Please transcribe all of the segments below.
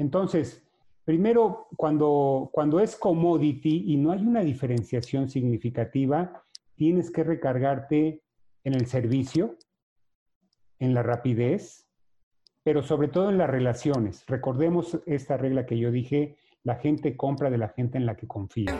Entonces, primero, cuando, cuando es commodity y no hay una diferenciación significativa, tienes que recargarte en el servicio, en la rapidez, pero sobre todo en las relaciones. Recordemos esta regla que yo dije, la gente compra de la gente en la que confía.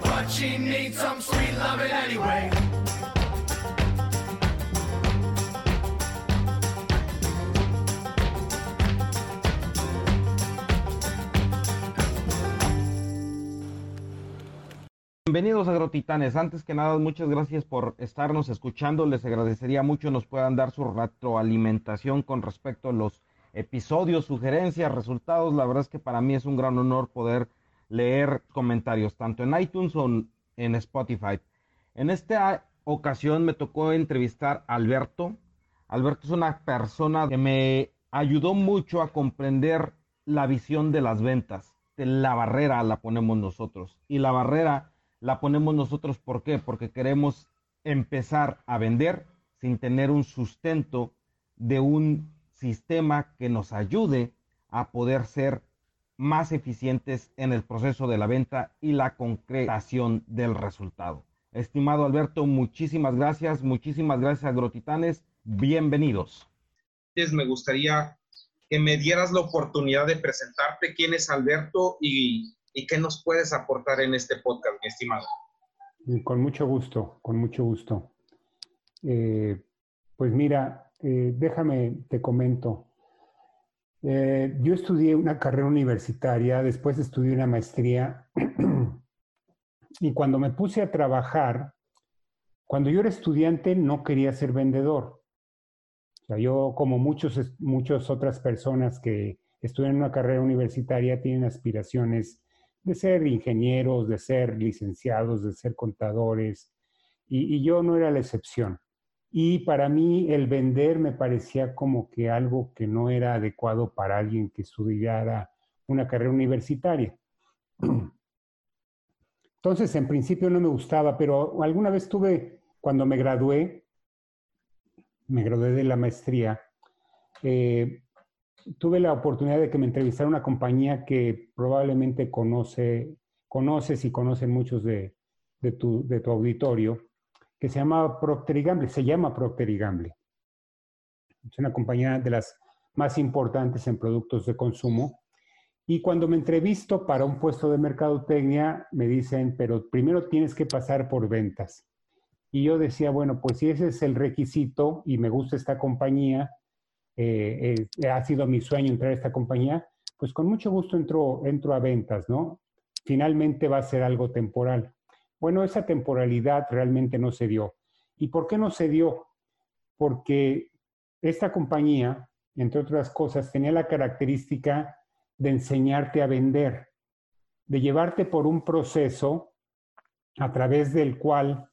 Bienvenidos agrotitanes. Antes que nada, muchas gracias por estarnos escuchando. Les agradecería mucho nos puedan dar su retroalimentación con respecto a los episodios, sugerencias, resultados. La verdad es que para mí es un gran honor poder leer comentarios tanto en iTunes o en Spotify. En esta ocasión me tocó entrevistar a Alberto. Alberto es una persona que me ayudó mucho a comprender la visión de las ventas. La barrera la ponemos nosotros y la barrera la ponemos nosotros. ¿Por qué? Porque queremos empezar a vender sin tener un sustento de un sistema que nos ayude a poder ser más eficientes en el proceso de la venta y la concretación del resultado. Estimado Alberto, muchísimas gracias, muchísimas gracias Agrotitanes, bienvenidos. Me gustaría que me dieras la oportunidad de presentarte quién es Alberto y y qué nos puedes aportar en este podcast, mi estimado. Con mucho gusto, con mucho gusto. Eh, pues mira, eh, déjame, te comento. Eh, yo estudié una carrera universitaria, después estudié una maestría y cuando me puse a trabajar, cuando yo era estudiante no quería ser vendedor. O sea, yo como muchos, muchas otras personas que estudian una carrera universitaria tienen aspiraciones de ser ingenieros, de ser licenciados, de ser contadores, y, yo no era la excepción. Y para mí el vender me parecía como que algo que no era adecuado para alguien que estudiara una carrera universitaria. Entonces, en principio no me gustaba, pero alguna vez tuve, cuando me gradué, me gradué de la maestría, eh, tuve la oportunidad de que me entrevistara una compañía que probablemente conoce, conoces y conocen muchos de, tu, de tu auditorio, que se llama Procter Gamble, se llama Procter Gamble. Es una compañía de las más importantes en productos de consumo. Y cuando me entrevisto para un puesto de mercadotecnia, me dicen, pero primero tienes que pasar por ventas. Y yo decía, bueno, pues si ese es el requisito y me gusta esta compañía, eh, eh, ha sido mi sueño entrar a esta compañía, pues con mucho gusto entro, entro a ventas, ¿no? Finalmente va a ser algo temporal. Bueno, esa temporalidad realmente no se dio. ¿Y por qué no se dio? Porque esta compañía, entre otras cosas, tenía la característica de enseñarte a vender, de llevarte por un proceso a través del cual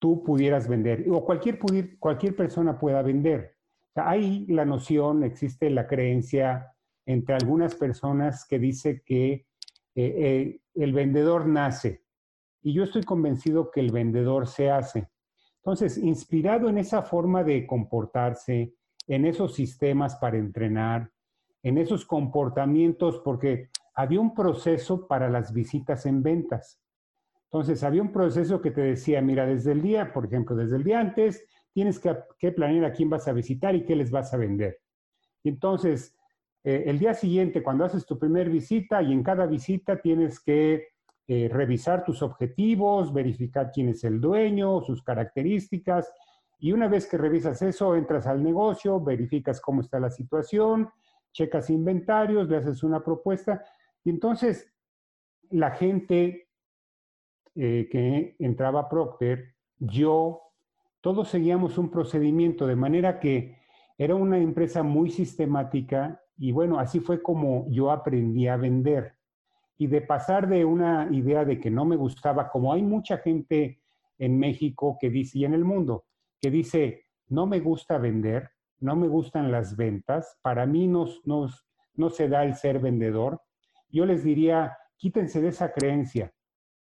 tú pudieras vender, o cualquier, cualquier persona pueda vender. Hay la noción, existe la creencia entre algunas personas que dice que eh, eh, el vendedor nace y yo estoy convencido que el vendedor se hace. Entonces, inspirado en esa forma de comportarse, en esos sistemas para entrenar, en esos comportamientos, porque había un proceso para las visitas en ventas. Entonces, había un proceso que te decía, mira, desde el día, por ejemplo, desde el día antes, tienes que, planear a quién vas a visitar y qué les vas a vender. Y entonces, eh, el día siguiente, cuando haces tu primer visita y en cada visita tienes que eh, revisar tus objetivos, verificar quién es el dueño, sus características. Y una vez que revisas eso, entras al negocio, verificas cómo está la situación, checas inventarios, le haces una propuesta. Y entonces, la gente eh, que entraba a Procter, yo todos seguíamos un procedimiento, de manera que era una empresa muy sistemática y bueno, así fue como yo aprendí a vender. Y de pasar de una idea de que no me gustaba, como hay mucha gente en México que dice, y en el mundo, que dice, no me gusta vender, no me gustan las ventas, para mí no, no se da el ser vendedor, yo les diría, quítense de esa creencia.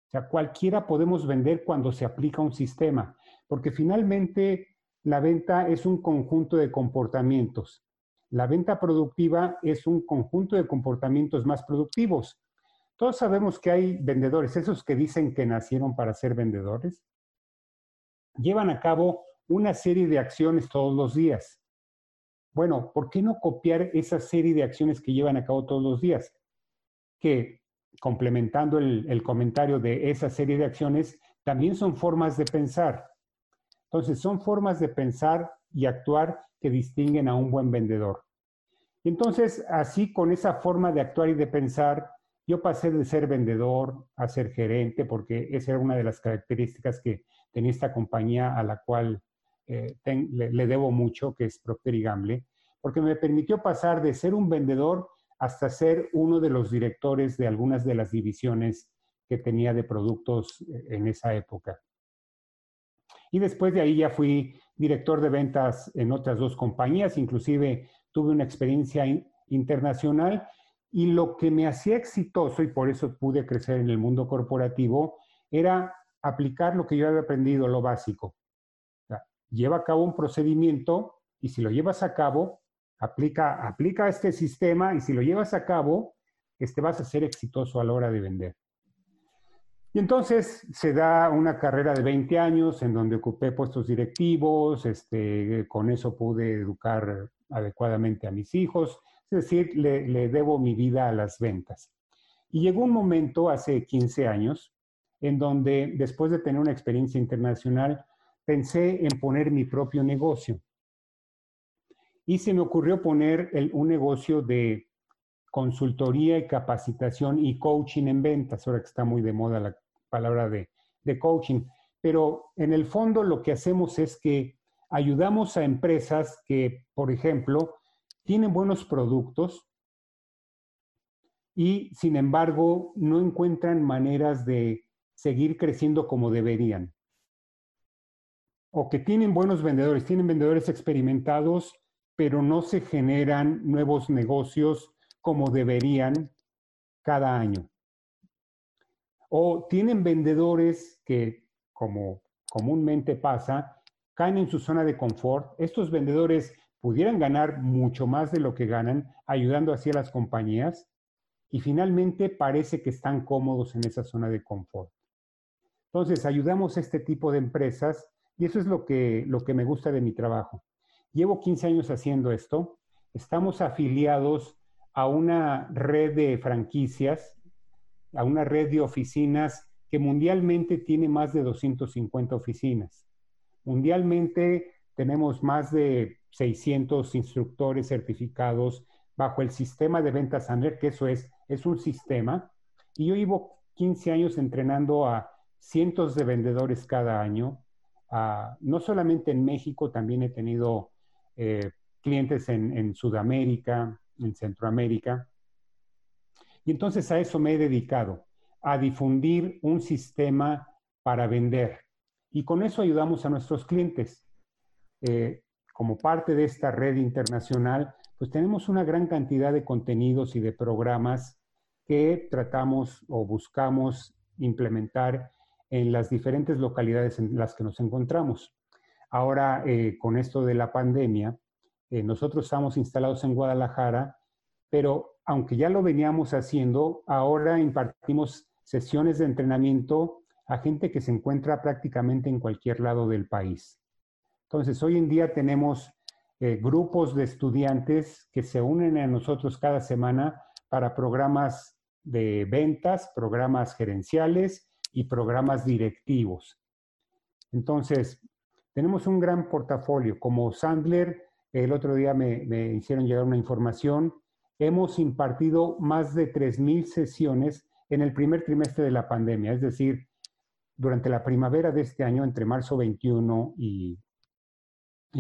O sea, cualquiera podemos vender cuando se aplica un sistema porque finalmente la venta es un conjunto de comportamientos. La venta productiva es un conjunto de comportamientos más productivos. Todos sabemos que hay vendedores, esos que dicen que nacieron para ser vendedores, llevan a cabo una serie de acciones todos los días. Bueno, ¿por qué no copiar esa serie de acciones que llevan a cabo todos los días? Que, complementando el, comentario de esa serie de acciones, también son formas de pensar. Entonces, son formas de pensar y actuar que distinguen a un buen vendedor. Entonces, así con esa forma de actuar y de pensar, yo pasé de ser vendedor a ser gerente, porque esa era una de las características que tenía esta compañía a la cual eh, le, debo mucho, que es Procter Gamble, porque me permitió pasar de ser un vendedor hasta ser uno de los directores de algunas de las divisiones que tenía de productos eh, en esa época. Y después de ahí ya fui director de ventas en otras dos compañías, inclusive tuve una experiencia internacional y lo que me hacía exitoso y por eso pude crecer en el mundo corporativo era aplicar lo que yo había aprendido, lo básico. lleva a cabo un procedimiento y si lo llevas a cabo, aplica, aplica este sistema y si lo llevas a cabo, este, vas a ser exitoso a la hora de vender. Y entonces se da una carrera de 20 años en donde ocupé puestos directivos, este, con eso pude educar adecuadamente a mis hijos, es decir, le, le debo mi vida a las ventas. Y llegó un momento hace 15 años en donde después de tener una experiencia internacional, pensé en poner mi propio negocio. Y se me ocurrió poner un negocio de consultoría y capacitación y coaching en ventas, ahora que está muy de moda la palabra de, de coaching. Pero en el fondo lo que hacemos es que ayudamos a empresas que, por ejemplo, tienen buenos productos y, sin embargo, no encuentran maneras de seguir creciendo como deberían. O que tienen buenos vendedores, tienen vendedores experimentados, pero no se generan nuevos negocios como deberían cada año. O tienen vendedores que, como comúnmente pasa, caen en su zona de confort. Estos vendedores pudieran ganar mucho más de lo que ganan, ayudando así a las compañías, y finalmente parece que están cómodos en esa zona de confort. Entonces, ayudamos a este tipo de empresas y eso es lo que, lo que me gusta de mi trabajo. Llevo 15 años haciendo esto. Estamos afiliados a una red de franquicias, a una red de oficinas que mundialmente tiene más de 250 oficinas. Mundialmente tenemos más de 600 instructores certificados bajo el sistema de ventas Sandler, que eso es, es un sistema. Y yo llevo 15 años entrenando a cientos de vendedores cada año. Ah, no solamente en México, también he tenido eh, clientes en, en, Sudamérica, en Centroamérica. Y entonces a eso me he dedicado, a difundir un sistema para vender. Y con eso ayudamos a nuestros clientes. Eh, como parte de esta red internacional, pues tenemos una gran cantidad de contenidos y de programas que tratamos o buscamos implementar en las diferentes localidades en las que nos encontramos. Ahora, eh, con esto de la pandemia, eh, nosotros estamos instalados en Guadalajara, pero aunque ya lo veníamos haciendo, ahora impartimos sesiones de entrenamiento a gente que se encuentra prácticamente en cualquier lado del país. Entonces, hoy en día tenemos eh, grupos de estudiantes que se unen a nosotros cada semana para programas de ventas, programas gerenciales y programas directivos. Entonces, tenemos un gran portafolio. Como Sandler, el otro día me, hicieron llegar una información, hemos impartido más de 3.000 sesiones en el primer trimestre de la pandemia, es decir, durante la primavera de este año, entre marzo 21 y,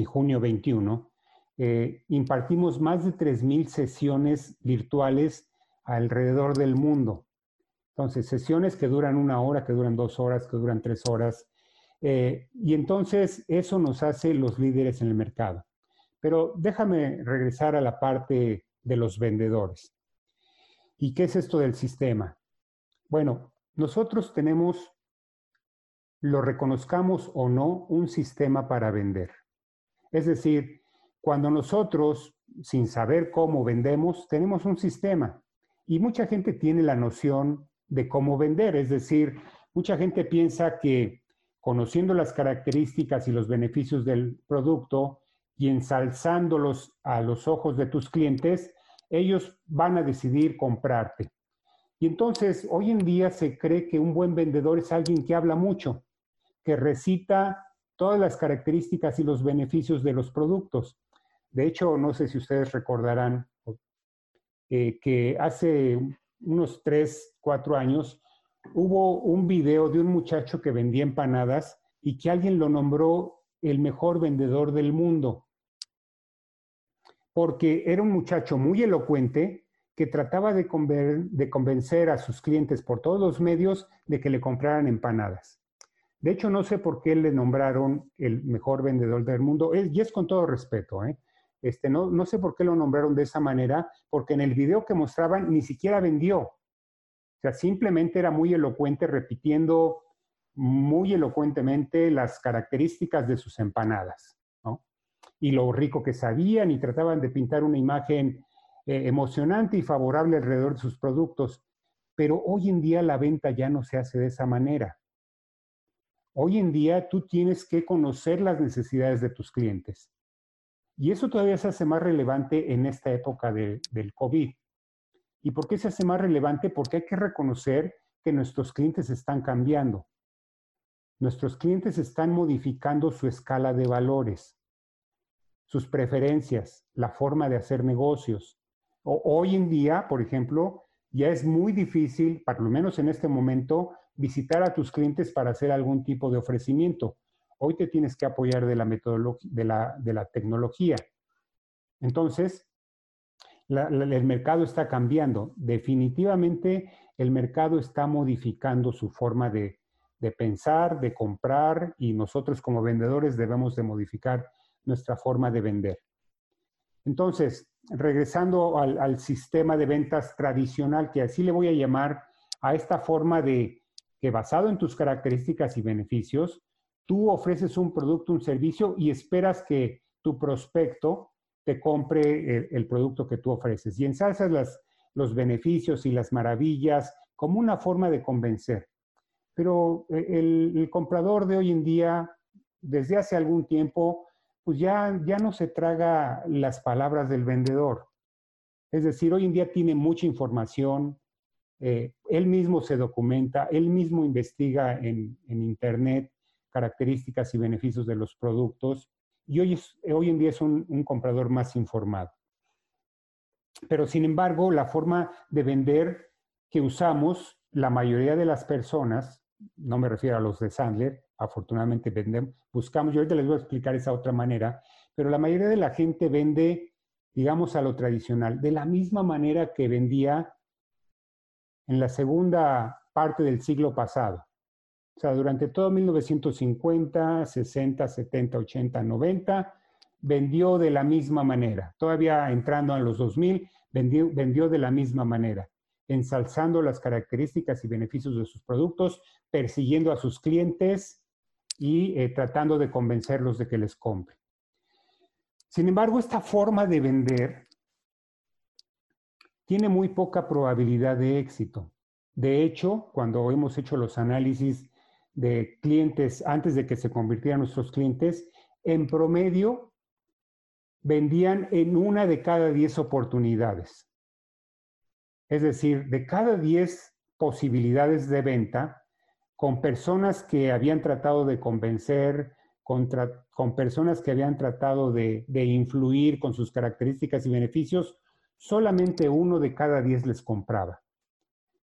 junio 21, eh, impartimos más de 3.000 sesiones virtuales alrededor del mundo. Entonces, sesiones que duran una hora, que duran dos horas, que duran tres horas. Eh, y entonces eso nos hace los líderes en el mercado. Pero déjame regresar a la parte de los vendedores. ¿Y qué es esto del sistema? Bueno, nosotros tenemos, lo reconozcamos o no, un sistema para vender. Es decir, cuando nosotros sin saber cómo vendemos, tenemos un sistema. Y mucha gente tiene la noción de cómo vender, es decir, mucha gente piensa que conociendo las características y los beneficios del producto y ensalzándolos a los ojos de tus clientes, ellos van a decidir comprarte. Y entonces, hoy en día se cree que un buen vendedor es alguien que habla mucho, que recita todas las características y los beneficios de los productos. De hecho, no sé si ustedes recordarán eh, que hace unos tres, cuatro años hubo un video de un muchacho que vendía empanadas y que alguien lo nombró el mejor vendedor del mundo. Porque era un muchacho muy elocuente que trataba de, de convencer a sus clientes por todos los medios de que le compraran empanadas. De hecho, no sé por qué le nombraron el mejor vendedor del mundo, y es con todo respeto, ¿eh? Este, no, no sé por qué lo nombraron de esa manera, porque en el video que mostraban ni siquiera vendió. O sea, simplemente era muy elocuente repitiendo muy elocuentemente las características de sus empanadas, ¿no? Y lo rico que sabían y trataban de pintar una imagen eh, emocionante y favorable alrededor de sus productos. Pero hoy en día la venta ya no se hace de esa manera. Hoy en día tú tienes que conocer las necesidades de tus clientes. Y eso todavía se hace más relevante en esta época del COVID. ¿Y por qué se hace más relevante? Porque hay que reconocer que nuestros clientes están cambiando. Nuestros clientes están modificando su escala de valores, sus preferencias, la forma de hacer negocios. hoy en día, por ejemplo, ya es muy difícil, por lo menos en este momento, visitar a tus clientes para hacer algún tipo de ofrecimiento. Hoy te tienes que apoyar de la de de la tecnología. Entonces, el mercado está cambiando. Definitivamente el mercado está modificando su forma de, de, pensar, de comprar y nosotros como vendedores debemos de modificar nuestra forma de vender. Entonces, regresando al, sistema de ventas tradicional, que así le voy a llamar a esta forma de que basado en tus características y beneficios, Tú ofreces un producto, un servicio y esperas que tu prospecto te compre el, producto que tú ofreces y ensalzas los beneficios y las maravillas como una forma de convencer. Pero eh, el, comprador de hoy en día, desde hace algún tiempo, pues ya, ya no se traga las palabras del vendedor. Es decir, hoy en día tiene mucha información, eh, él mismo se documenta, él mismo investiga en, en Internet, características y beneficios de los productos y hoy, hoy en día es un comprador más informado. Pero sin embargo, la forma de vender que usamos, la mayoría de las personas, no me refiero a los de Sandler, afortunadamente vendemos, buscamos, yo ahorita les voy a explicar esa otra manera, pero la mayoría de la gente vende, digamos, a lo tradicional, de la misma manera que vendía en la segunda parte del siglo pasado. O sea, durante todo 1950, 60, 70, 80, 90, vendió de la misma manera. Todavía entrando a los 2000, vendió, vendió de la misma manera, ensalzando las características y beneficios de sus productos, persiguiendo a sus clientes y eh, tratando de convencerlos de que les compre. Sin embargo, esta forma de vender tiene muy poca probabilidad de éxito. De hecho, cuando hemos hecho los análisis de clientes antes de que se convirtieran nuestros clientes, en promedio vendían en una de cada diez oportunidades. Es decir, de cada diez posibilidades de venta, con personas que habían tratado de convencer, con personas que habían tratado de, de influir con sus características y beneficios, solamente uno de cada diez les compraba.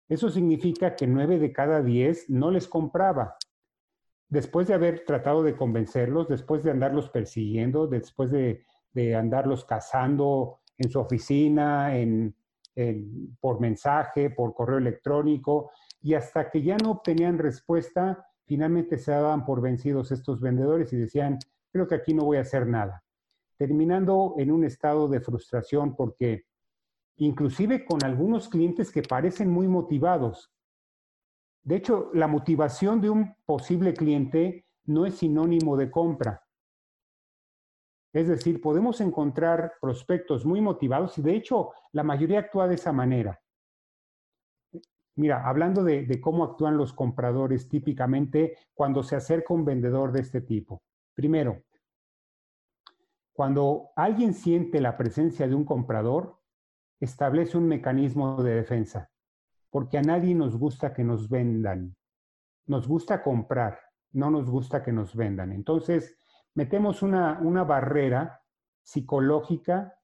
Eso significa que nueve de cada diez no les compraba. Después de haber tratado de convencerlos, después de andarlos persiguiendo, después de, andarlos cazando en su oficina, por mensaje, por correo electrónico, y hasta que ya no obtenían respuesta, finalmente se daban por vencidos estos vendedores y decían, creo que aquí no voy a hacer nada, terminando en un estado de frustración porque inclusive con algunos clientes que parecen muy motivados. De hecho, la motivación de un posible cliente no es sinónimo de compra. Es decir, podemos encontrar prospectos muy motivados y de hecho la mayoría actúa de esa manera. Mira, hablando de, cómo actúan los compradores típicamente cuando se acerca un vendedor de este tipo. Primero, cuando alguien siente la presencia de un comprador, establece un mecanismo de defensa, porque a nadie nos gusta que nos vendan. Nos gusta comprar, no nos gusta que nos vendan. Entonces, metemos una, una barrera psicológica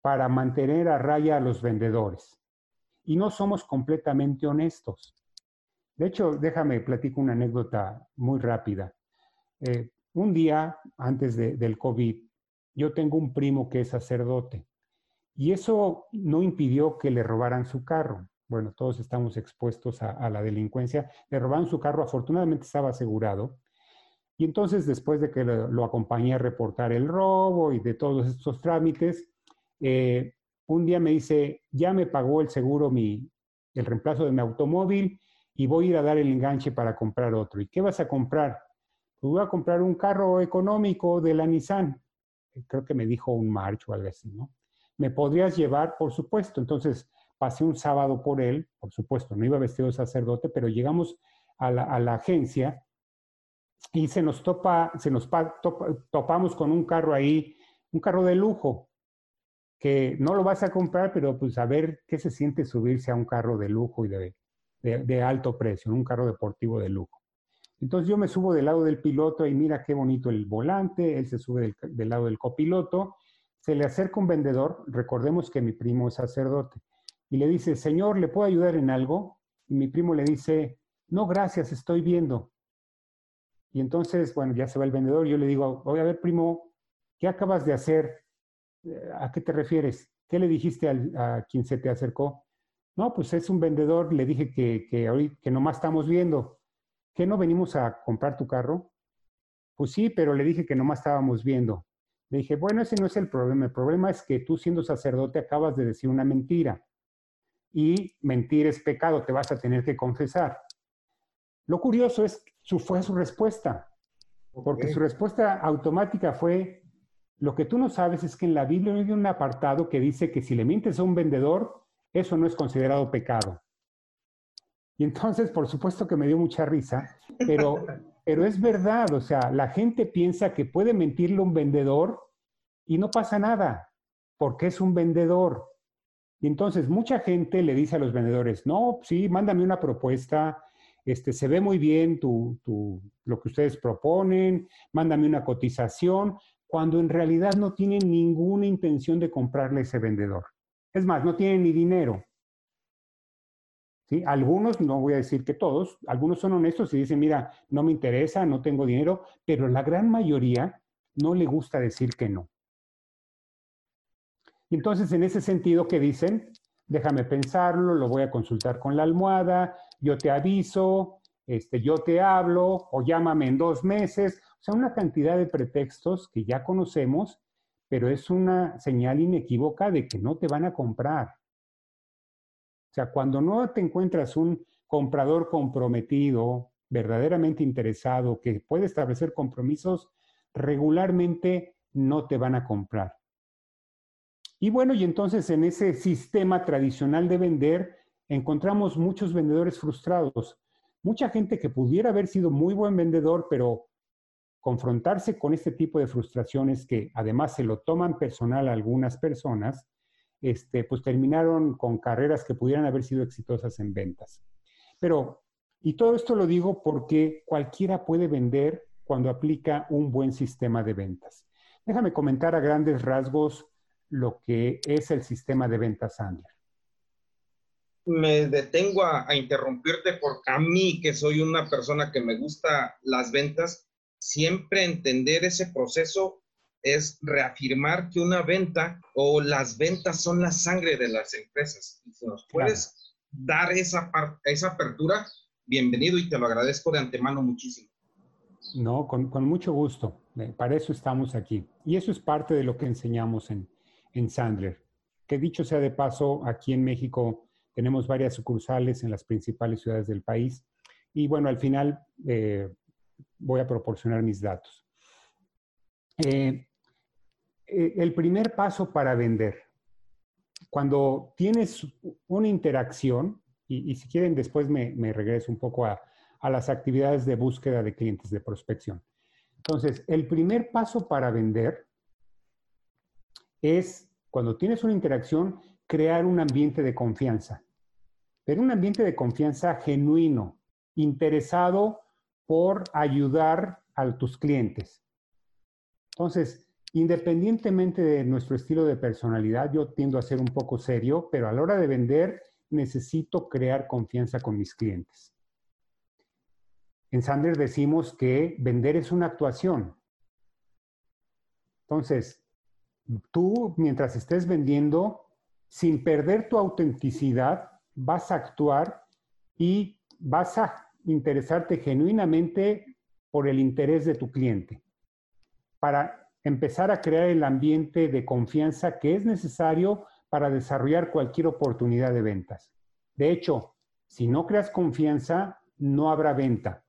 para mantener a raya a los vendedores. Y no somos completamente honestos. De hecho, déjame platico una anécdota muy rápida. Eh, un día antes del COVID, yo tengo un primo que es sacerdote y eso no impidió que le robaran su carro. Bueno, todos estamos expuestos a, a la delincuencia. Le robaron su carro, afortunadamente estaba asegurado y entonces, después de que lo, acompañé a reportar el robo y de todos estos trámites, eh, un día me dice, ya me pagó el seguro mi, el reemplazo de mi automóvil y voy a ir a dar el enganche para comprar otro. ¿Y qué vas a comprar? Pues voy a comprar un carro económico de la Nissan. Creo que me dijo un March o algo así, ¿no? ¿Me podrías llevar? Por supuesto. Entonces pasé un sábado por él, por supuesto, no iba vestido de sacerdote, pero llegamos a la, a la agencia y se nos topa, se nos topamos con un carro ahí, un carro de lujo, que no lo vas a comprar, pero pues a ver qué se siente subirse a un carro de lujo y de, de, alto precio, un carro deportivo de lujo. Entonces yo me subo del lado del piloto y mira qué bonito el volante, él se sube del, del lado del copiloto, se le acerca un vendedor, recordemos que mi primo es sacerdote, y le dice, señor, ¿le puedo ayudar en algo? Y mi primo le dice, no, gracias, estoy viendo. Y entonces, bueno, ya se va el vendedor, yo le digo, voy a ver, primo, ¿qué acabas de hacer? Eh, ¿A qué te refieres? ¿Qué le dijiste a quien se te acercó? No, pues es un vendedor, le dije que, que, ahorita, que nomás estamos viendo. ¿Qué no venimos a comprar tu carro? Pues sí, pero le dije que nomás estábamos viendo. Le dije, bueno, ese no es el problema. El problema es que tú siendo sacerdote acabas de decir una mentira. Y mentir es pecado, te vas a tener que confesar. Lo curioso es su, fue su respuesta, porque su respuesta automática fue, lo que tú no sabes es que en la Biblia hay un apartado que dice que si le mientes a un vendedor, eso no es considerado pecado. Y entonces, por supuesto que me dio mucha risa, pero, pero es verdad, o sea, la gente piensa que puede mentirle a un vendedor y no pasa nada, porque es un vendedor. Y entonces mucha gente le dice a los vendedores, no, sí, mándame una propuesta, este, se ve muy bien lo que ustedes proponen, mándame una cotización, cuando en realidad no tienen ninguna intención de comprarle ese vendedor. Es más, no tienen ni dinero. ¿Sí? Algunos, no voy a decir que todos, algunos son honestos y dicen, mira, no me interesa, no tengo dinero, pero la gran mayoría no le gusta decir que no. Entonces, en ese sentido, ¿qué dicen? Déjame pensarlo, lo voy a consultar con la almohada, yo te aviso, este, yo te hablo o llámame en dos meses. O sea, una cantidad de pretextos que ya conocemos, pero es una señal inequívoca de que no te van a comprar. O sea, cuando no te encuentras un comprador comprometido, verdaderamente interesado, que puede establecer compromisos, regularmente no te van a comprar. Y bueno, y entonces en ese sistema tradicional de vender, encontramos muchos vendedores frustrados, mucha gente que pudiera haber sido muy buen vendedor, pero confrontarse con este tipo de frustraciones que además se lo toman personal a algunas personas, este, pues terminaron con carreras que pudieran haber sido exitosas en ventas. Pero, y todo esto lo digo porque cualquiera puede vender cuando aplica un buen sistema de ventas. Déjame comentar a grandes rasgos lo que es el sistema de ventas Sandler me detengo a, interrumpirte porque a mí, que soy una persona que me gusta las ventas, siempre entender ese proceso es reafirmar que una venta o las ventas son la sangre de las empresas. Y si nos puedes dar esa, esa apertura, bienvenido y te lo agradezco de antemano muchísimo. No, con, con, mucho gusto. Para eso estamos aquí. Y eso es parte de lo que enseñamos en, en Sandler. Que dicho sea de paso, aquí en México tenemos varias sucursales en las principales ciudades del país. Y bueno, al final eh, voy a proporcionar mis datos. Eh, eh, el primer paso para vender, cuando tienes una interacción, y, si quieren después me, regreso un poco a, a las actividades de búsqueda de clientes de prospección. Entonces, el primer paso para vender es, cuando tienes una interacción, crear un ambiente de confianza. Pero un ambiente de confianza genuino, interesado por ayudar a tus clientes. Entonces, independientemente de nuestro estilo de personalidad, yo tiendo a ser un poco serio, pero a la hora de vender necesito crear confianza con mis clientes. En Sander decimos que vender es una actuación. Entonces, tú mientras estés vendiendo, sin perder tu autenticidad, vas a actuar y vas a interesarte genuinamente por el interés de tu cliente para empezar a crear el ambiente de confianza que es necesario para desarrollar cualquier oportunidad de ventas. De hecho, si no creas confianza, no habrá venta.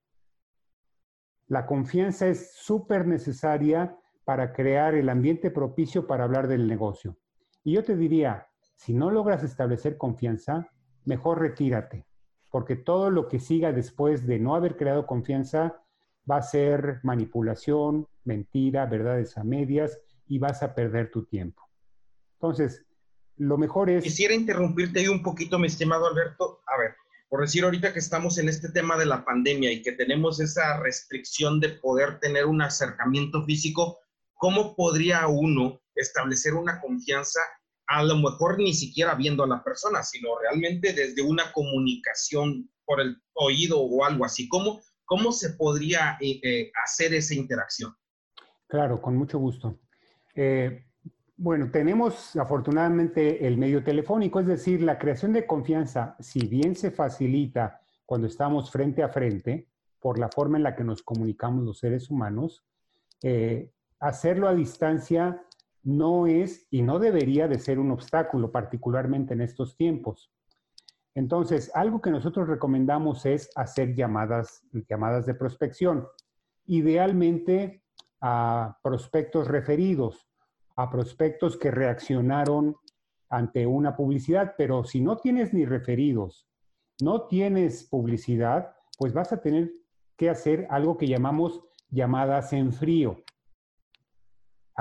La confianza es súper necesaria para crear el ambiente propicio para hablar del negocio. Y yo te diría, si no logras establecer confianza, mejor retírate, porque todo lo que siga después de no haber creado confianza va a ser manipulación, mentira, verdades a medias y vas a perder tu tiempo. Entonces, lo mejor es... Quisiera interrumpirte ahí un poquito, mi estimado Alberto. A ver, por decir ahorita que estamos en este tema de la pandemia y que tenemos esa restricción de poder tener un acercamiento físico, ¿cómo podría uno establecer una confianza a lo mejor ni siquiera viendo a la persona, sino realmente desde una comunicación por el oído o algo así. ¿Cómo, cómo se podría eh, eh, hacer esa interacción? Claro, con mucho gusto. Eh, bueno, tenemos afortunadamente el medio telefónico, es decir, la creación de confianza, si bien se facilita cuando estamos frente a frente, por la forma en la que nos comunicamos los seres humanos, hacerlo a distancia no es y no debería de ser un obstáculo, particularmente en estos tiempos. Entonces, algo que nosotros recomendamos es hacer llamadas, llamadas de prospección, idealmente a prospectos referidos, a prospectos que reaccionaron ante una publicidad, pero si no tienes ni referidos, no tienes publicidad, pues vas a tener que hacer algo que llamamos llamadas en frío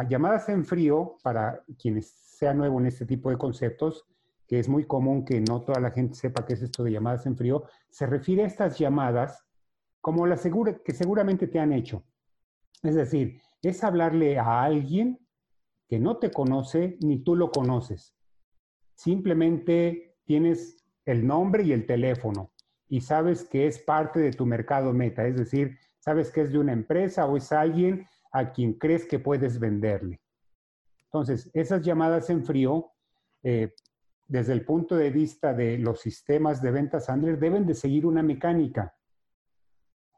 llamadas en frío, para quienes sea nuevo en este tipo de conceptos, que es muy común que no toda la gente sepa qué es esto de llamadas en frío, se refiere a estas llamadas como las que seguramente te han hecho. Es decir, es hablarle a alguien que no te conoce ni tú lo conoces. Simplemente tienes el nombre y el teléfono y sabes que es parte de tu mercado meta, es decir, sabes que es de una empresa o es alguien a quien crees que puedes venderle. Entonces, esas llamadas en frío, eh, desde el punto de vista de los sistemas de ventas Sandler, deben de seguir una mecánica.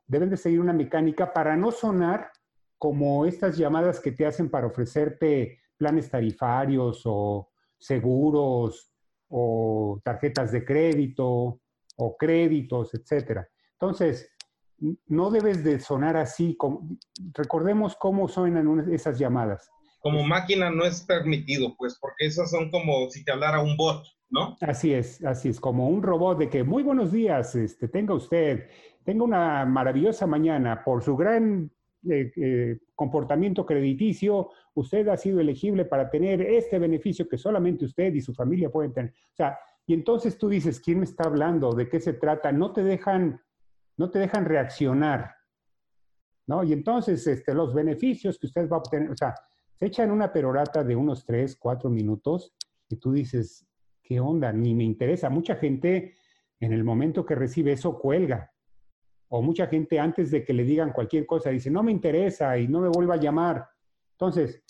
Deben de seguir una mecánica para no sonar como estas llamadas que te hacen para ofrecerte planes tarifarios o seguros o tarjetas de crédito o créditos, etcétera. Entonces, no debes de sonar así. recordemos cómo suenan esas llamadas. Como máquina no es permitido, pues, porque esas son como si te hablara un bot, ¿no? Así es, así es, como un robot de que muy buenos días, este, tenga usted, tenga una maravillosa mañana por su gran eh, eh, comportamiento crediticio, usted ha sido elegible para tener este beneficio que solamente usted y su familia pueden tener. O sea, y entonces tú dices, ¿quién me está hablando? ¿De qué se trata? No te dejan no te dejan reaccionar, ¿no? Y entonces este, los beneficios que usted va a obtener, o sea, se echan una perorata de unos tres, cuatro minutos y tú dices, ¿qué onda? Ni me interesa. Mucha gente en el momento que recibe eso cuelga. O mucha gente antes de que le digan cualquier cosa dice, no me interesa y no me vuelva a llamar. Entonces,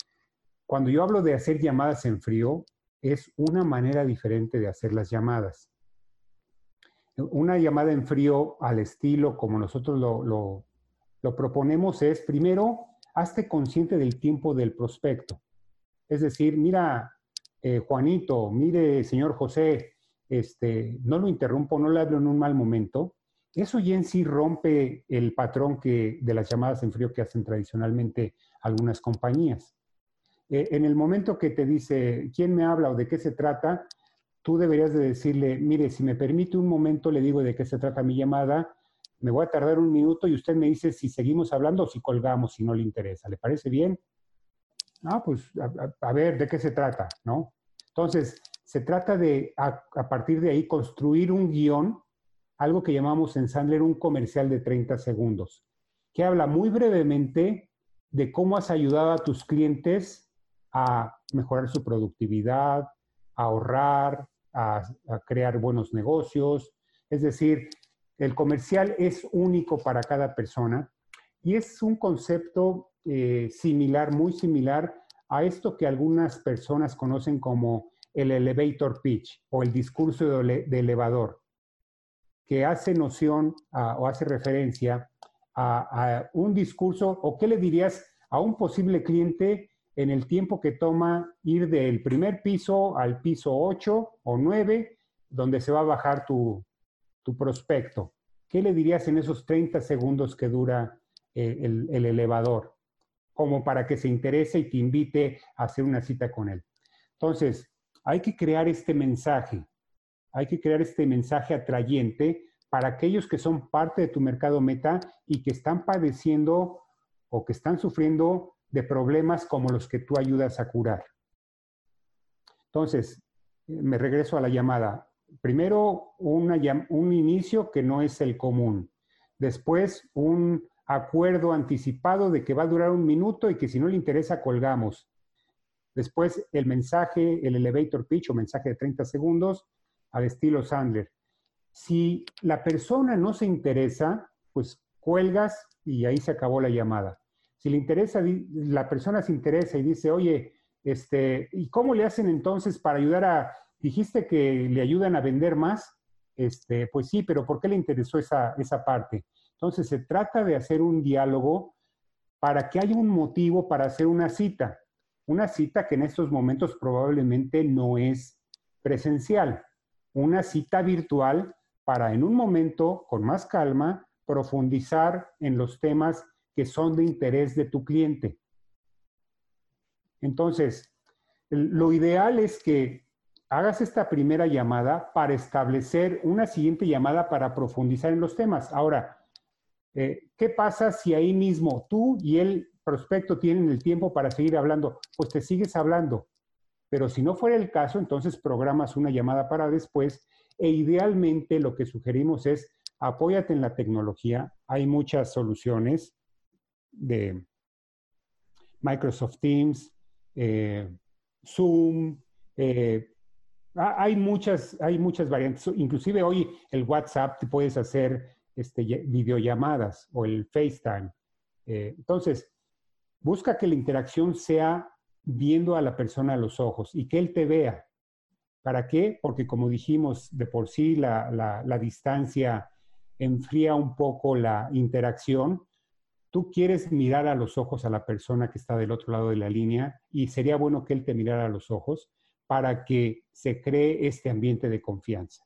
cuando yo hablo de hacer llamadas en frío, es una manera diferente de hacer las llamadas. Una llamada en frío al estilo como nosotros lo, proponemos es, primero, hazte consciente del tiempo del prospecto. Es decir, mira, eh, Juanito, mire, señor José, este, no lo interrumpo, no le hablo en un mal momento. Eso ya en sí rompe el patrón que, de las llamadas en frío que hacen tradicionalmente algunas compañías. eh, en el momento que te dice quién me habla o de qué se trata, tú deberías de decirle, mire, si me permite un momento, le digo de qué se trata mi llamada, me voy a tardar un minuto y usted me dice si seguimos hablando o si colgamos, si no le interesa. ¿Le parece bien? Ah, pues a, ver, ¿de qué se trata? ¿No? Entonces, se trata de, a, a, partir de ahí, construir un guion, algo que llamamos en Sandler un comercial de 30 segundos, que habla muy brevemente de cómo has ayudado a tus clientes a mejorar su productividad, a ahorrar, a, crear buenos negocios. Es decir, el comercial es único para cada persona y es un concepto eh, similar, muy similar a esto que algunas personas conocen como el elevator pitch o el discurso de, elevador, que hace noción o hace referencia a, a, un discurso o qué le dirías a un posible cliente en el tiempo que toma ir del primer piso al piso 8 o 9, donde se va a bajar tu, prospecto. ¿Qué le dirías en esos 30 segundos que dura eh, el, el, elevador? Como para que se interese y te invite a hacer una cita con él. Entonces, hay que crear este mensaje, hay que crear este mensaje atrayente para aquellos que son parte de tu mercado meta y que están padeciendo o que están sufriendo de problemas como los que tú ayudas a curar. Entonces, me regreso a la llamada. Primero, un inicio que no es el común. Después, un acuerdo anticipado de que va a durar un minuto y que si no le interesa, colgamos. Después, el mensaje, el elevator pitch o mensaje de 30 segundos al estilo Sandler. Si la persona no se interesa, pues cuelgas y ahí se acabó la llamada. Si le interesa, la persona se interesa y dice, oye, este, ¿y cómo le hacen entonces para ayudar a, dijiste que le ayudan a vender más? Este, pues sí, pero ¿por qué le interesó esa, esa parte? Entonces se trata de hacer un diálogo para que haya un motivo para hacer una cita. Una cita que en estos momentos probablemente no es presencial. Una cita virtual para en un momento, con más calma, profundizar en los temas que son de interés de tu cliente. Entonces, lo ideal es que hagas esta primera llamada para establecer una siguiente llamada para profundizar en los temas. Ahora, eh, ¿qué pasa si ahí mismo tú y el prospecto tienen el tiempo para seguir hablando? Pues te sigues hablando. Pero si no fuera el caso, entonces programas una llamada para después e idealmente lo que sugerimos es apóyate en la tecnología. Hay muchas soluciones de Microsoft Teams, eh, Zoom, eh, hay, muchas, hay muchas variantes. Inclusive hoy el WhatsApp te puedes hacer este, videollamadas o el FaceTime. Eh, entonces, busca que la interacción sea viendo a la persona a los ojos y que él te vea. ¿Para qué? Porque como dijimos, de por sí la, la distancia enfría un poco la interacción tú quieres mirar a los ojos a la persona que está del otro lado de la línea y sería bueno que él te mirara a los ojos para que se cree este ambiente de confianza.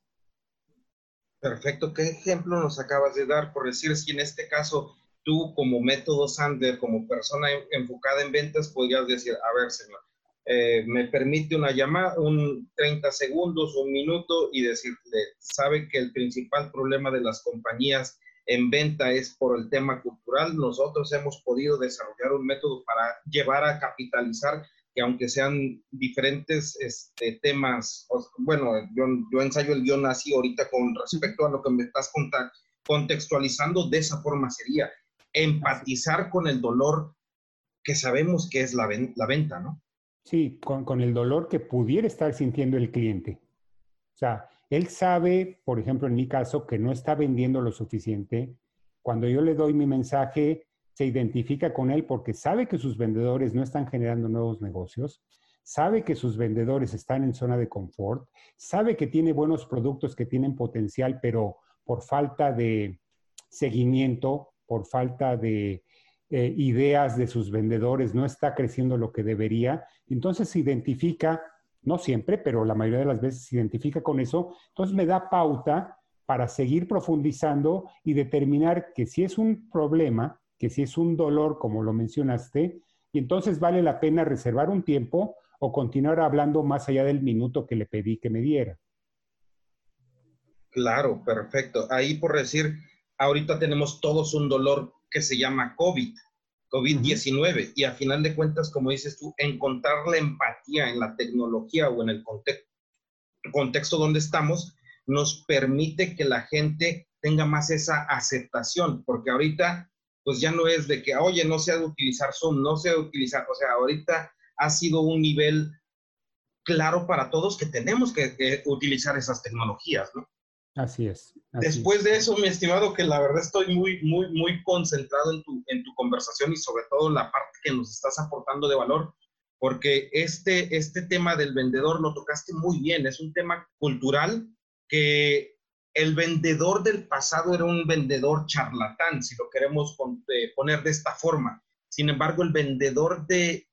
Perfecto. ¿Qué ejemplo nos acabas de dar? Por decir, si en este caso tú como método Sander, como persona enfocada en ventas, podrías decir, a ver, señor, eh, me permite una llamada, un 30 segundos, un minuto y decirle, sabe que el principal problema de las compañías en venta es por el tema cultural. Nosotros hemos podido desarrollar un método para llevar a capitalizar que aunque sean diferentes este, temas, bueno, yo, yo, ensayo el guion así ahorita con respecto a lo que me estás contextualizando, de esa forma sería empatizar con el dolor que sabemos que es la, la venta, ¿no? Sí, con, con el dolor que pudiera estar sintiendo el cliente. O sea, él sabe, por ejemplo, en mi caso, que no está vendiendo lo suficiente. Cuando yo le doy mi mensaje, se identifica con él porque sabe que sus vendedores no están generando nuevos negocios, sabe que sus vendedores están en zona de confort, sabe que tiene buenos productos que tienen potencial, pero por falta de seguimiento, por falta de eh, ideas de sus vendedores, no está creciendo lo que debería. Entonces se identifica no siempre, pero la mayoría de las veces se identifica con eso, entonces me da pauta para seguir profundizando y determinar que si es un problema, que si es un dolor, como lo mencionaste, Y entonces vale la pena reservar un tiempo o continuar hablando más allá del minuto que le pedí que me diera. Claro, perfecto. Ahí por decir, ahorita tenemos todos un dolor que se llama COVID, COVID-19, y a final de cuentas, como dices tú, encontrar la empatía en la tecnología o en el contexto, contexto donde estamos nos permite que la gente tenga más esa aceptación, porque ahorita pues ya no es de que, oye, no sé utilizar Zoom, no sé utilizar, o sea, ahorita ha sido un nivel claro para todos que tenemos que, utilizar esas tecnologías, ¿no? Así es. Después de eso, mi estimado, que la verdad estoy muy, muy, muy concentrado en tu, en tu conversación y sobre todo la parte que nos estás aportando de valor, porque este, este tema del vendedor lo tocaste muy bien, es un tema cultural que el vendedor del pasado era un vendedor charlatán, si lo queremos eh, poner de esta forma. Sin embargo, el vendedor de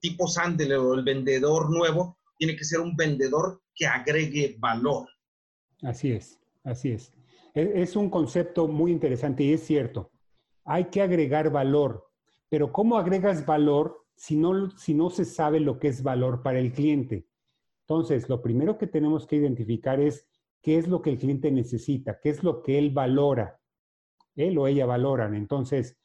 tipo Sandler o el vendedor nuevo tiene que ser un vendedor que agregue valor. Así es, así es. E, es un concepto muy interesante y es cierto. Hay que agregar valor, pero ¿cómo agregas valor si no, si no se sabe lo que es valor para el cliente? Entonces, lo primero que tenemos que identificar es qué es lo que el cliente necesita, qué es lo que él valora. Él o ella valoran. Entonces,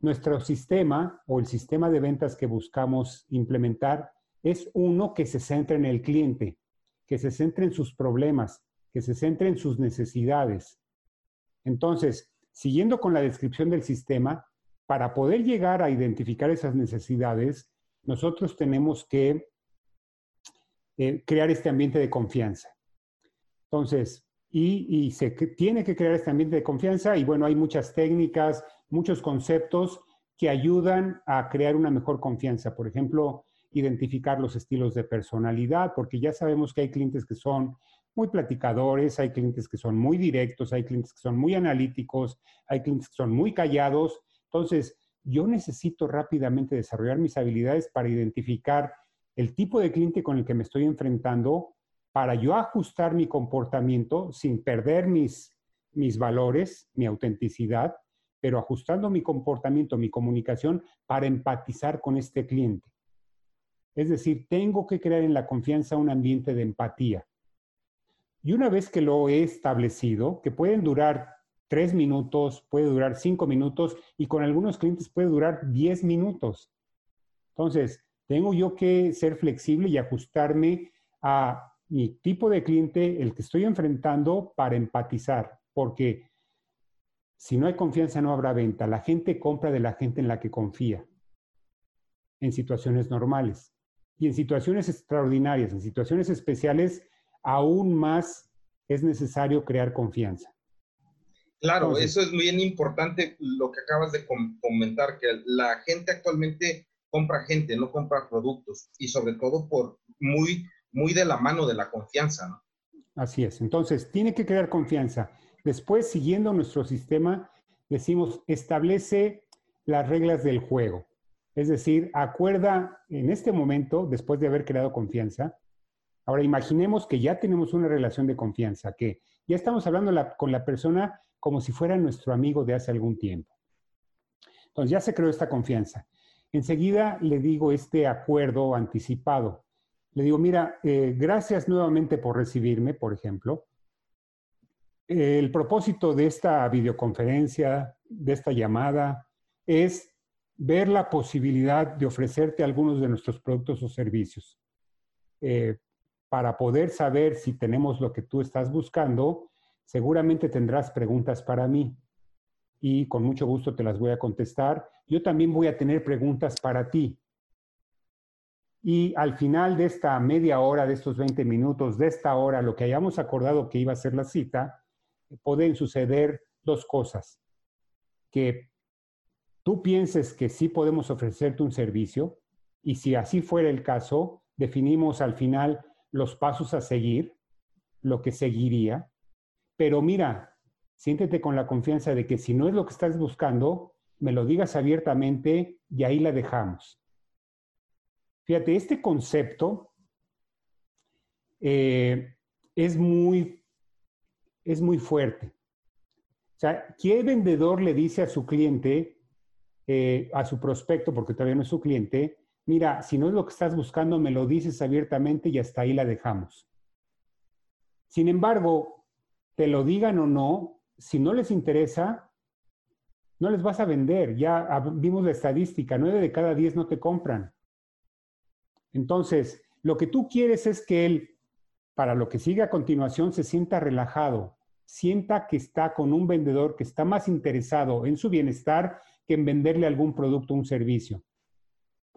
nuestro sistema o el sistema de ventas que buscamos implementar es uno que se centra en el cliente, que se centre en sus problemas, que se centre en sus necesidades. Entonces, siguiendo con la descripción del sistema, para poder llegar a identificar esas necesidades, nosotros tenemos que eh, crear este ambiente de confianza. Entonces, y, se tiene que crear este ambiente de confianza y bueno, hay muchas técnicas, muchos conceptos que ayudan a crear una mejor confianza. Por ejemplo, identificar los estilos de personalidad, porque ya sabemos que hay clientes que son muy platicadores, hay clientes que son muy directos, hay clientes que son muy analíticos, hay clientes que son muy callados. Entonces, yo necesito rápidamente desarrollar mis habilidades para identificar el tipo de cliente con el que me estoy enfrentando para yo ajustar mi comportamiento sin perder mis, mis valores, mi autenticidad, pero ajustando mi comportamiento, mi comunicación para empatizar con este cliente. Es decir, tengo que crear en la confianza un ambiente de empatía. Y una vez que lo he establecido, que pueden durar tres minutos, puede durar cinco minutos y con algunos clientes puede durar diez minutos. Entonces, tengo yo que ser flexible y ajustarme a mi tipo de cliente, el que estoy enfrentando, para empatizar, porque si no hay confianza no habrá venta. La gente compra de la gente en la que confía, en situaciones normales. Y en situaciones extraordinarias, en situaciones especiales, aún más es necesario crear confianza. Claro, eso es bien importante lo que acabas de comentar, que la gente actualmente compra gente, no compra productos, y sobre todo por muy muy de la mano de la confianza, ¿no? Así es. Entonces, tiene que crear confianza. Después, siguiendo nuestro sistema, decimos, establece las reglas del juego. Es decir, acuerda en este momento, después de haber creado confianza, ahora imaginemos que ya tenemos una relación de confianza, que ya estamos hablando con la persona como si fuera nuestro amigo de hace algún tiempo. Entonces, ya se creó esta confianza. Enseguida le digo este acuerdo anticipado. Le digo, mira, eh, gracias nuevamente por recibirme, por ejemplo. El propósito de esta videoconferencia, de esta llamada, es ver la posibilidad de ofrecerte algunos de nuestros productos o servicios. Eh, para poder saber si tenemos lo que tú estás buscando, seguramente tendrás preguntas para mí y con mucho gusto te las voy a contestar. Yo también voy a tener preguntas para ti. Y al final de esta media hora, de estos 20 minutos, de esta hora, lo que hayamos acordado que iba a ser la cita, pueden suceder dos cosas. Que tú pienses que sí podemos ofrecerte un servicio y si así fuera el caso, definimos al final los pasos a seguir, lo que seguiría. Pero mira, siéntete con la confianza de que si no es lo que estás buscando, me lo digas abiertamente y ahí la dejamos. Fíjate, este concepto eh, es, muy, es muy fuerte. O sea, ¿qué vendedor le dice a su cliente, eh, a su prospecto, porque todavía no es su cliente, mira, si no es lo que estás buscando, me lo dices abiertamente y hasta ahí la dejamos. Sin embargo, te lo digan o no, si no les interesa, no les vas a vender. Ya vimos la estadística, nueve de cada diez no te compran. Entonces, lo que tú quieres es que él, para lo que sigue a continuación, se sienta relajado, sienta que está con un vendedor que está más interesado en su bienestar que en venderle algún producto o un servicio.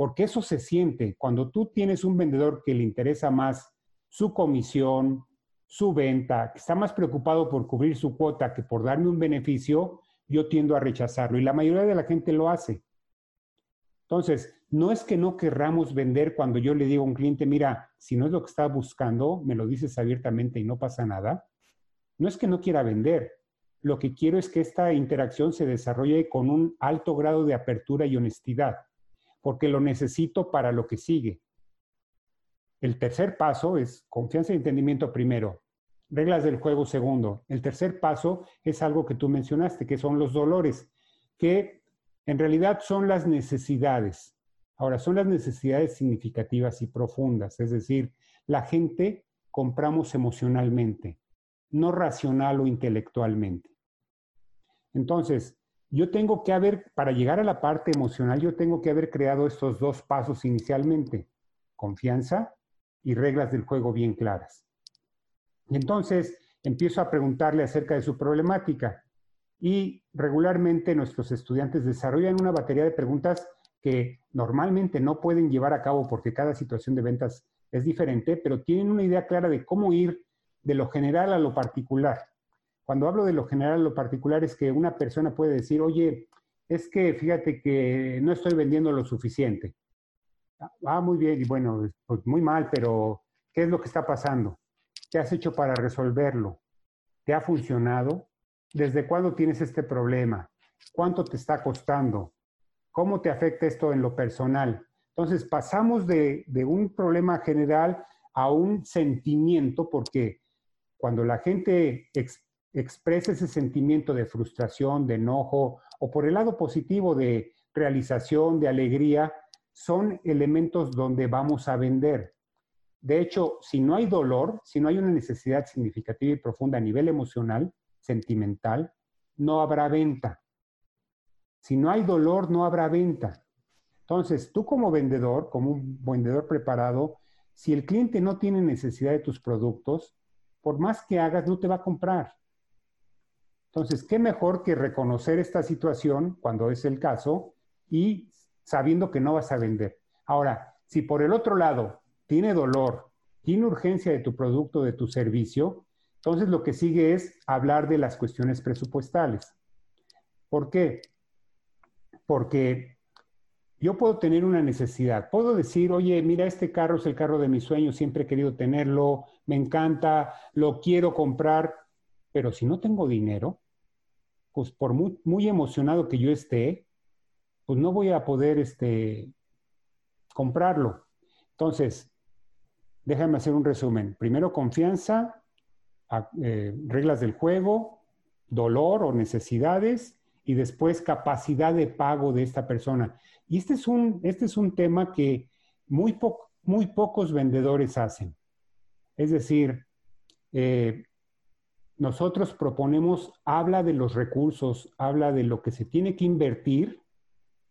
Porque eso se siente cuando tú tienes un vendedor que le interesa más su comisión, su venta, que está más preocupado por cubrir su cuota que por darme un beneficio, yo tiendo a rechazarlo. Y la mayoría de la gente lo hace. Entonces, no es que no querramos vender cuando yo le digo a un cliente, mira, si no es lo que está buscando, me lo dices abiertamente y no pasa nada. No es que no quiera vender. Lo que quiero es que esta interacción se desarrolle con un alto grado de apertura y honestidad, porque lo necesito para lo que sigue. El tercer paso es confianza y entendimiento primero. Reglas del juego segundo. El tercer paso es algo que tú mencionaste, que son los dolores, que en realidad son las necesidades. Ahora, son las necesidades significativas y profundas, es decir, la gente compramos emocionalmente, no racional o intelectualmente. Entonces, yo tengo que haber, para llegar a la parte emocional, yo tengo que haber creado estos dos pasos inicialmente, confianza y reglas del juego bien claras. Y entonces empiezo a preguntarle acerca de su problemática y regularmente nuestros estudiantes desarrollan una batería de preguntas que normalmente no pueden llevar a cabo porque cada situación de ventas es diferente, pero tienen una idea clara de cómo ir de lo general a lo particular. Cuando hablo de lo general lo particular es que una persona puede decir, oye, es que fíjate que no estoy vendiendo lo suficiente. Ah, muy bien, y bueno, pues muy mal, pero ¿qué es lo que está pasando? ¿Qué has hecho para resolverlo? ¿Te ha funcionado? ¿Desde cuándo tienes este problema? ¿Cuánto te está costando? ¿Cómo te afecta esto en lo personal? Entonces pasamos de, un problema general a un sentimiento porque cuando la gente expresa ese sentimiento de frustración, de enojo o por el lado positivo de realización, de alegría, son elementos donde vamos a vender. De hecho, si no hay dolor, si no hay una necesidad significativa y profunda a nivel emocional, sentimental, no habrá venta. Si no hay dolor, no habrá venta. Entonces, tú como vendedor, como un vendedor preparado, si el cliente no tiene necesidad de tus productos, por más que hagas, no te va a comprar. Entonces, ¿qué mejor que reconocer esta situación cuando es el caso y sabiendo que no vas a vender? Ahora, si por el otro lado tiene dolor, tiene urgencia de tu producto, de tu servicio, entonces, lo que sigue es hablar de las cuestiones presupuestales. ¿Por qué? Porque yo puedo tener una necesidad. Puedo decir, oye, mira, este carro es el carro de mis sueños, siempre he querido tenerlo, me encanta, lo quiero comprar, pero si no tengo dinero, pues por muy, emocionado que yo esté, pues no voy a poder este, comprarlo. Entonces, déjame hacer un resumen. Primero, confianza, eh, reglas del juego, dolor o necesidades y después capacidad de pago de esta persona. Y este es un, este es un tema que muy, muy pocos vendedores hacen. Es decir, eh, nosotros proponemos, habla de los recursos, habla de lo que se tiene que invertir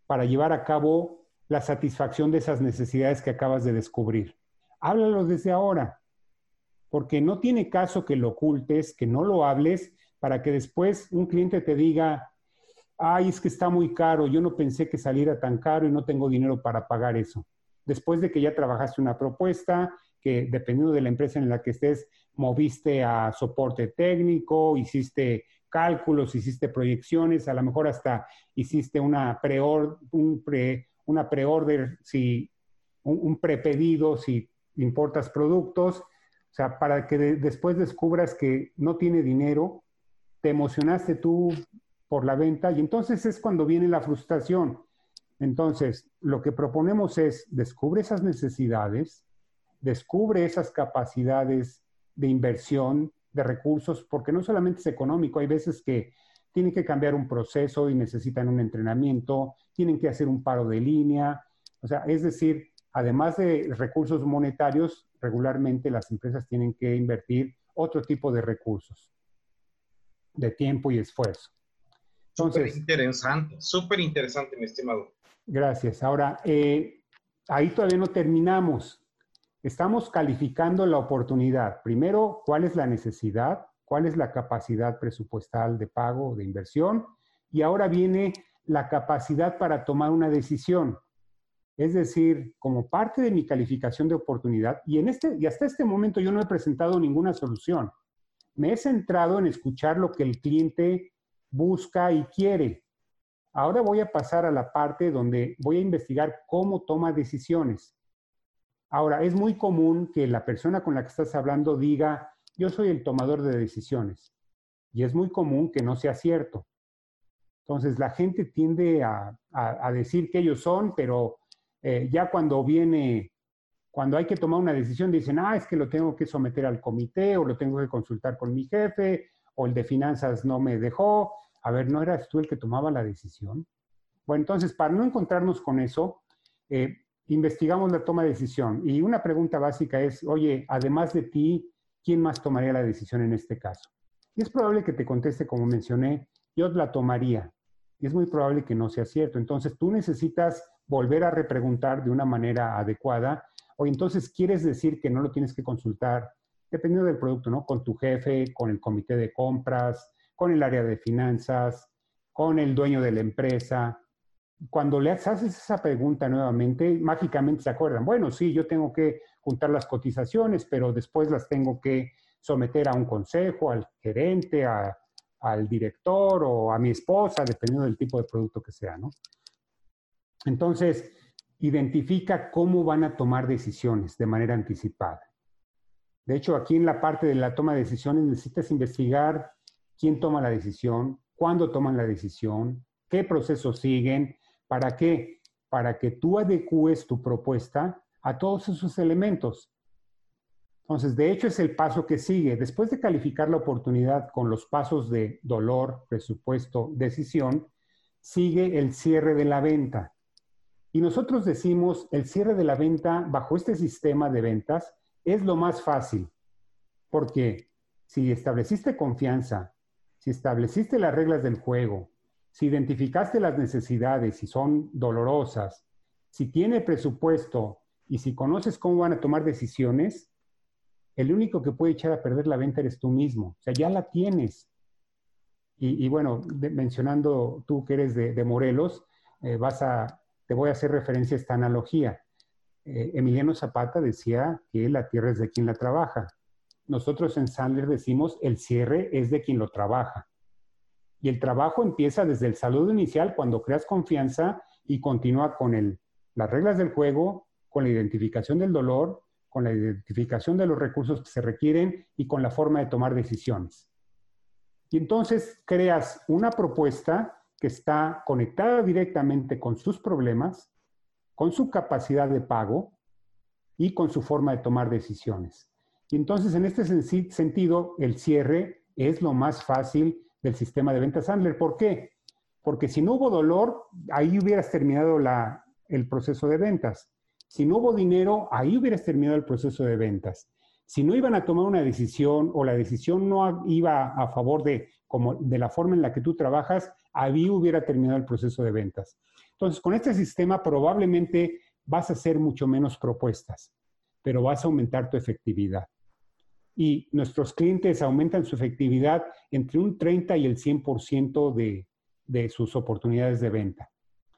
para llevar a cabo la satisfacción de esas necesidades que acabas de descubrir. Háblalo desde ahora porque no tiene caso que lo ocultes, que no lo hables, para que después un cliente te diga, ay, es que está muy caro, yo no pensé que saliera tan caro y no tengo dinero para pagar eso. Después de que ya trabajaste una propuesta, que dependiendo de la empresa en la que estés, moviste a soporte técnico, hiciste cálculos, hiciste proyecciones, a lo mejor hasta hiciste una pre-order, un pre, una si, un prepedido, si importas productos, o sea, para que después descubras que no tiene dinero, te emocionaste tú por la venta y entonces es cuando viene la frustración. Entonces, lo que proponemos es, descubre esas necesidades, descubre esas capacidades de inversión, de recursos, porque no solamente es económico, hay veces que tienen que cambiar un proceso y necesitan un entrenamiento, tienen que hacer un paro de línea. O sea, es decir, además de recursos monetarios, regularmente las empresas tienen que invertir otro tipo de recursos, de tiempo y esfuerzo. Súper interesante, súper interesante, mi estimado. Gracias. Ahora, eh, ahí todavía no terminamos. Estamos calificando la oportunidad. Primero, ¿cuál es la necesidad? ¿Cuál es la capacidad presupuestal de pago o de inversión? Y ahora viene la capacidad para tomar una decisión. Es decir, como parte de mi calificación de oportunidad, y, en este, y hasta este momento yo no he presentado ninguna solución. Me he centrado en escuchar lo que el cliente busca y quiere. Ahora voy a pasar a la parte donde voy a investigar cómo toma decisiones. Ahora, es muy común que la persona con la que estás hablando diga, yo soy el tomador de decisiones. Y es muy común que no sea cierto. Entonces, la gente tiende a, decir que ellos son, pero eh, ya cuando viene, cuando hay que tomar una decisión, dicen, ah, es que lo tengo que someter al comité o lo tengo que consultar con mi jefe o el de finanzas no me dejó. A ver, ¿no eras tú el que tomaba la decisión? Bueno, entonces, para no encontrarnos con eso, eh, investigamos la toma de decisión. Y una pregunta básica es, oye, además de ti, ¿quién más tomaría la decisión en este caso? Y es probable que te conteste, como mencioné, yo la tomaría. Y es muy probable que no sea cierto. Entonces, tú necesitas volver a repreguntar de una manera adecuada. O entonces, ¿quieres decir que no lo tienes que consultar dependiendo del producto, ¿no? Con tu jefe, con el comité de compras, con el área de finanzas, con el dueño de la empresa. Cuando le haces esa pregunta nuevamente, mágicamente se acuerdan, bueno, sí, yo tengo que juntar las cotizaciones, pero después las tengo que someter a un consejo, al gerente, al director o a mi esposa, dependiendo del tipo de producto que sea, ¿no? Entonces, identifica cómo van a tomar decisiones de manera anticipada. De hecho, aquí en la parte de la toma de decisiones necesitas investigar quién toma la decisión, cuándo toman la decisión, qué procesos siguen, para qué, para que tú adecúes tu propuesta a todos esos elementos. Entonces, de hecho, es el paso que sigue. Después de calificar la oportunidad con los pasos de dolor, presupuesto, decisión, sigue el cierre de la venta. Y nosotros decimos, el cierre de la venta bajo este sistema de ventas es lo más fácil, porque si estableciste confianza, si estableciste las reglas del juego, si identificaste las necesidades y son dolorosas, si tiene presupuesto y si conoces cómo van a tomar decisiones, el único que puede echar a perder la venta eres tú mismo. O sea, ya la tienes. Y, bueno, mencionando tú que eres de, Morelos, eh, vas a, te voy a hacer referencia a esta analogía. Eh, Emiliano Zapata decía que la tierra es de quien la trabaja. Nosotros en Sandler decimos el cierre es de quien lo trabaja. Y el trabajo empieza desde el saludo inicial cuando creas confianza y continúa con las reglas del juego, con la identificación del dolor, con la identificación de los recursos que se requieren y con la forma de tomar decisiones. Y entonces creas una propuesta que está conectada directamente con sus problemas, con su capacidad de pago y con su forma de tomar decisiones. Y entonces, en este sentido, el cierre es lo más fácil del sistema de ventas Sandler. ¿Por qué? Porque si no hubo dolor, ahí hubieras terminado el proceso de ventas. Si no hubo dinero, ahí hubieras terminado el proceso de ventas. Si no iban a tomar una decisión o la decisión no iba a favor de, como, de la forma en la que tú trabajas, ahí hubiera terminado el proceso de ventas. Entonces, con este sistema probablemente vas a hacer mucho menos propuestas, pero vas a aumentar tu efectividad. Y nuestros clientes aumentan su efectividad entre un 30 y el 100% de, de sus oportunidades de venta.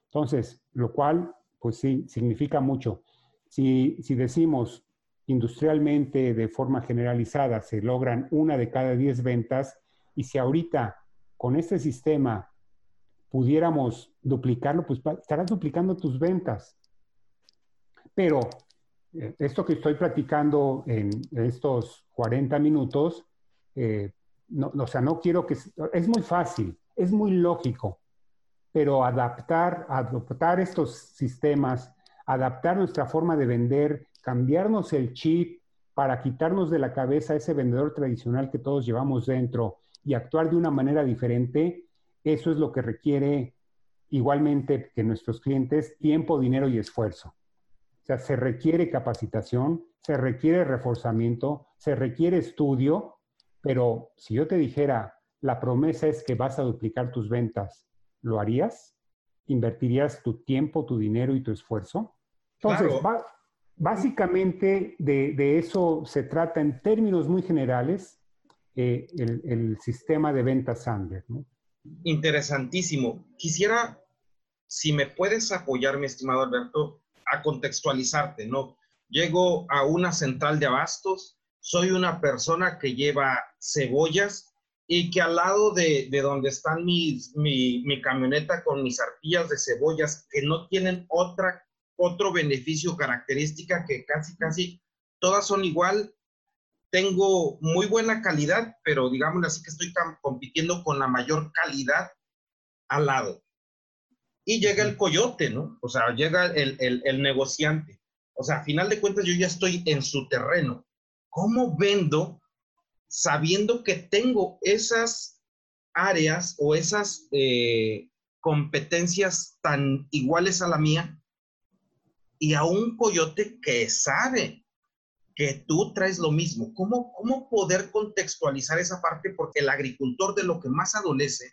Entonces, lo cual, pues sí, significa mucho. Si, si decimos industrialmente, de forma generalizada, se logran una de cada 10 ventas, y si ahorita con este sistema pudiéramos duplicarlo, pues estarás duplicando tus ventas. Pero esto que estoy platicando en estos 40 minutos, eh, no, o sea, no quiero que... Es muy fácil, es muy lógico, pero adaptar, adoptar estos sistemas, adaptar nuestra forma de vender, cambiarnos el chip para quitarnos de la cabeza ese vendedor tradicional que todos llevamos dentro y actuar de una manera diferente, eso es lo que requiere igualmente que nuestros clientes tiempo, dinero y esfuerzo. O sea, se requiere capacitación, se requiere reforzamiento, se requiere estudio, pero si yo te dijera, la promesa es que vas a duplicar tus ventas, ¿lo harías? ¿Invertirías tu tiempo, tu dinero y tu esfuerzo? Entonces, básicamente de, eso se trata en términos muy generales eh, el, sistema de ventas Sandler. Interesantísimo. Quisiera, si me puedes apoyar, mi estimado Alberto, a contextualizarte, ¿no? Llego a una central de abastos, soy una persona que lleva cebollas y que al lado de, donde están mis, mi, mi, camioneta con mis arpillas de cebollas, que no tienen otra, otro beneficio característica que casi, casi todas son igual, tengo muy buena calidad, pero digamos así que estoy compitiendo con la mayor calidad al lado. Y llega el coyote, ¿no? O sea, llega el, el, el negociante. O sea, a final de cuentas yo ya estoy en su terreno. ¿Cómo vendo sabiendo que tengo esas áreas o esas eh, competencias tan iguales a la mía y a un coyote que sabe que tú traes lo mismo. ¿Cómo, cómo poder contextualizar esa parte? Porque el agricultor de lo que más adolece